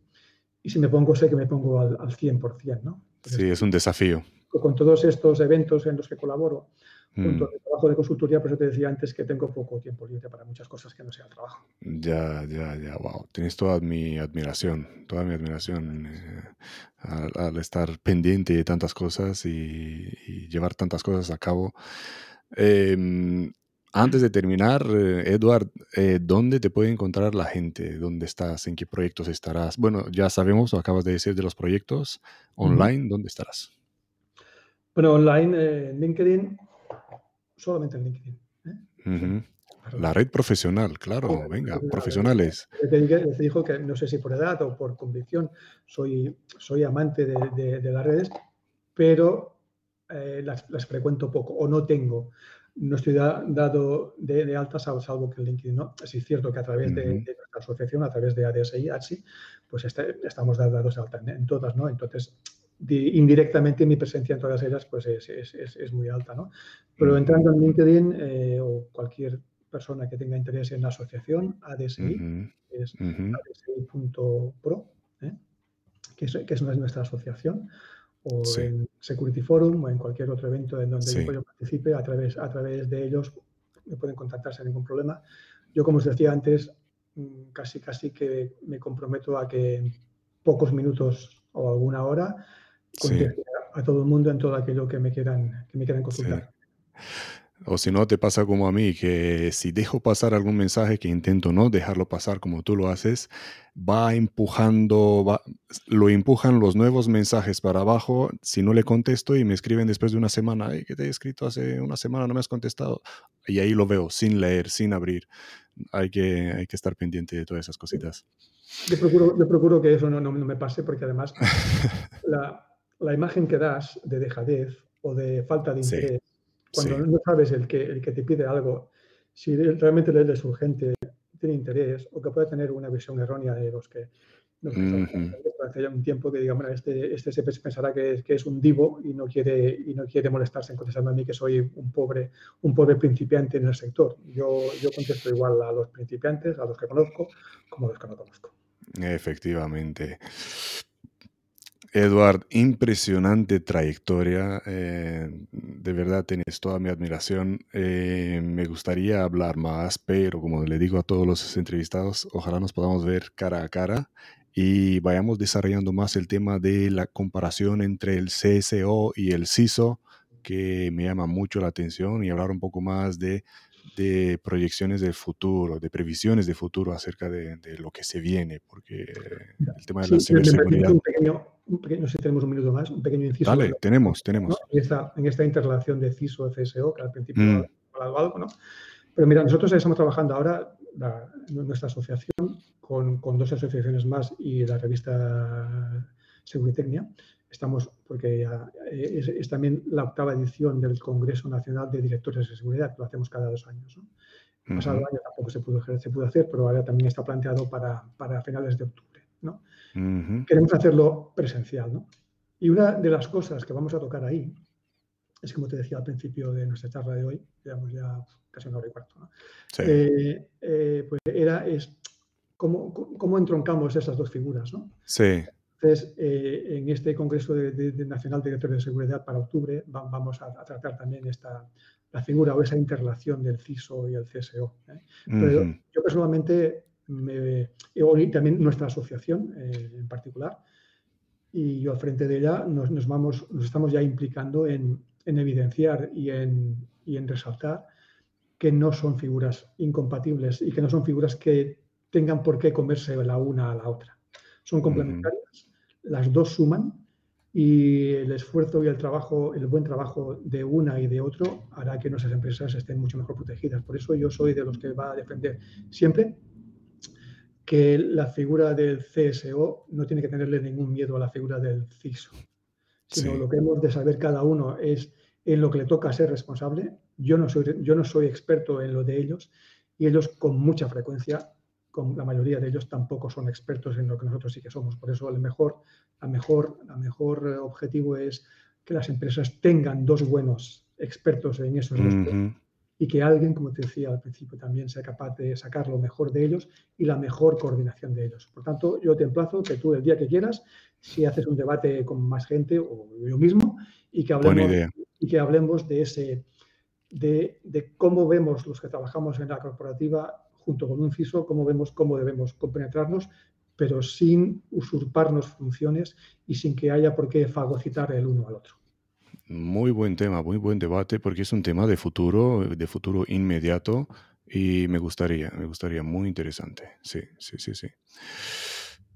Y si me pongo, sé que me pongo al, al 100%. ¿no? Sí, es un desafío. Con todos estos eventos en los que colaboro, junto mm. al trabajo de consultoría, por eso te decía antes que tengo poco tiempo libre para muchas cosas que no sea el trabajo. Ya, ya, ya, wow. Tienes toda mi admiración, toda mi admiración eh, al, estar pendiente de tantas cosas y, llevar tantas cosas a cabo. Em, antes de terminar, eh, Edward, eh, ¿dónde te puede encontrar la gente? ¿Dónde estás? ¿En qué proyectos estarás? Bueno, ya sabemos, acabas de decir de los proyectos online, ¿dónde estarás? Bueno, online, eh, en LinkedIn, solamente en LinkedIn. La red profesional, claro, venga, profesionales. Te, dijo que no sé si por edad o por convicción soy, soy amante de, las redes, pero las, las, frecuento poco o no tengo no estoy dado de, altas salvo que el LinkedIn no. Sí es cierto que a través de, nuestra asociación, a través de ADSI, pues este, estamos dados de alta en, todas, ¿no? Entonces, indirectamente mi presencia en todas ellas pues es, es, es, muy alta, ¿no? Pero entrando en LinkedIn eh, o cualquier persona que tenga interés en la asociación, ADSI, es adsi.pro, ¿eh? que, es, que es nuestra asociación, o en Security Forum o en cualquier otro evento en donde yo participe, a través, a través de ellos me pueden contactar sin ningún problema. Yo, como os decía antes, mm, casi casi que me comprometo a que en pocos minutos o alguna hora conteste a, todo el mundo en todo aquello que me quieran, que me quieran consultar. O si no, te pasa como a mí, que si dejo pasar algún mensaje que intento no dejarlo pasar como tú lo haces, va empujando, va, lo empujan los nuevos mensajes para abajo. Si no le contesto y me escriben después de una semana, que te he escrito hace una semana, no me has contestado. Y ahí lo veo, sin leer, sin abrir. Hay que, hay que estar pendiente de todas esas cositas. Yo procuro, yo procuro que eso no, no, me pase porque además la, la imagen que das de dejadez o de falta de interés, cuando no sabes el que, el que te pide algo, si realmente le es urgente, tiene interés o que puede tener una visión errónea de los que hace un tiempo que digamos, este, este se pensará que es, que es un divo y no quiere y no quiere molestarse en contestarme a mí que soy un pobre un pobre principiante en el sector. Yo, yo contesto igual a los principiantes, a los que conozco, como a los que no conozco. Efectivamente. Eduard, impresionante trayectoria. Eh, de verdad tienes toda mi admiración. Eh, me gustaría hablar más, pero como le digo a todos los entrevistados, ojalá nos podamos ver cara a cara y vayamos desarrollando más el tema de la comparación entre el CSO y el CISO, que me llama mucho la atención, y hablar un poco más de, de proyecciones del futuro, de previsiones de futuro acerca de, de, lo que se viene, porque el tema de la ciberseguridad... Un pequeño, un pequeño, no sé si tenemos un minuto más, un pequeño inciso. Dale, tenemos, tenemos. ¿no? En, esta, en, esta, interrelación de CISO-CSO, que al principio mm. hablado algo, ¿no? Pero mira, nosotros estamos trabajando ahora, la, nuestra asociación, con, con, dos asociaciones más y la revista Seguritecnia. Estamos, porque ya es, es, también la octava edición del Congreso Nacional de Directores de Seguridad, que lo hacemos cada dos años. ¿no? El pasado uh -huh. año tampoco se pudo, se pudo hacer, pero ahora también está planteado para, para finales de octubre. ¿no? Uh -huh. Queremos hacerlo presencial. ¿no? Y una de las cosas que vamos a tocar ahí es, como te decía al principio de nuestra charla de hoy, llevamos ya casi una hora y cuarto, ¿no? sí. eh, eh, pues era, es cómo, cómo entroncamos esas dos figuras, ¿no? Sí. Entonces, eh, en este Congreso de, de, de Nacional de Directores de Seguridad para octubre va, vamos a, a, tratar también esta, la figura o esa interrelación del CISO y el CSO. ¿eh? Pero uh -huh. yo personalmente, me, y también nuestra asociación eh, en particular, y yo al frente de ella nos, nos, vamos, nos estamos ya implicando en, en evidenciar y en, y en resaltar que no son figuras incompatibles y que no son figuras que tengan por qué comerse la una a la otra. Son complementarias, las dos suman y el esfuerzo y el trabajo, el buen trabajo de una y de otro hará que nuestras empresas estén mucho mejor protegidas. Por eso yo soy de los que va a defender siempre que la figura del CSO no tiene que tenerle ningún miedo a la figura del CISO, sino sí. lo que hemos de saber cada uno es en lo que le toca ser responsable. Yo no soy, yo no soy experto en lo de ellos y ellos con mucha frecuencia con la mayoría de ellos tampoco son expertos en lo que nosotros sí que somos. Por eso el mejor, la mejor, la mejor objetivo es que las empresas tengan dos buenos expertos en esos uh -huh. Y que alguien, como te decía al principio, también sea capaz de sacar lo mejor de ellos y la mejor coordinación de ellos. Por tanto, yo te emplazo que tú el día que quieras, si haces un debate con más gente o yo mismo, y que hablemos, y que hablemos de ese de, de cómo vemos los que trabajamos en la corporativa junto con un CISO, cómo vemos cómo debemos compenetrarnos, pero sin usurparnos funciones y sin que haya por qué fagocitar el uno al otro. Muy buen tema, muy buen debate, porque es un tema de futuro, de futuro inmediato, y me gustaría, me gustaría, muy interesante. Sí, sí, sí, sí.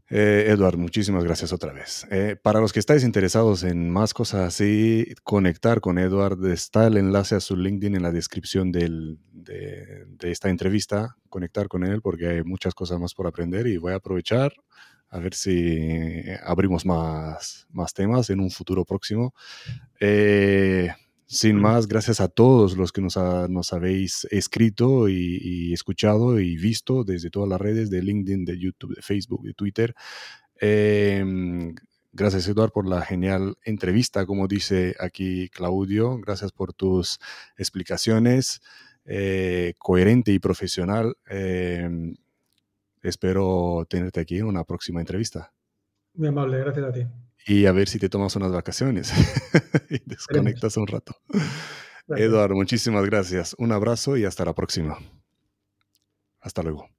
Eh, Eduard, muchísimas gracias otra vez. Eh, para los que estáis interesados en más cosas así, conectar con Eduard, está el enlace a su LinkedIn en la descripción del, de, de, esta entrevista, conectar con él porque hay muchas cosas más por aprender y voy a aprovechar a ver si abrimos más, más temas en un futuro próximo. Eh, sin más, gracias a todos los que nos, ha, nos habéis escrito y, y, escuchado y visto desde todas las redes de LinkedIn, de YouTube, de Facebook, de Twitter. Eh, gracias, Eduard, por la genial entrevista, como dice aquí Claudio. Gracias por tus explicaciones, eh, coherente y profesional. Eh, espero tenerte aquí en una próxima entrevista. Muy amable, gracias a ti y a ver si te tomas unas vacaciones y desconectas un rato. Eduardo, muchísimas gracias. Un abrazo y hasta la próxima. Hasta luego.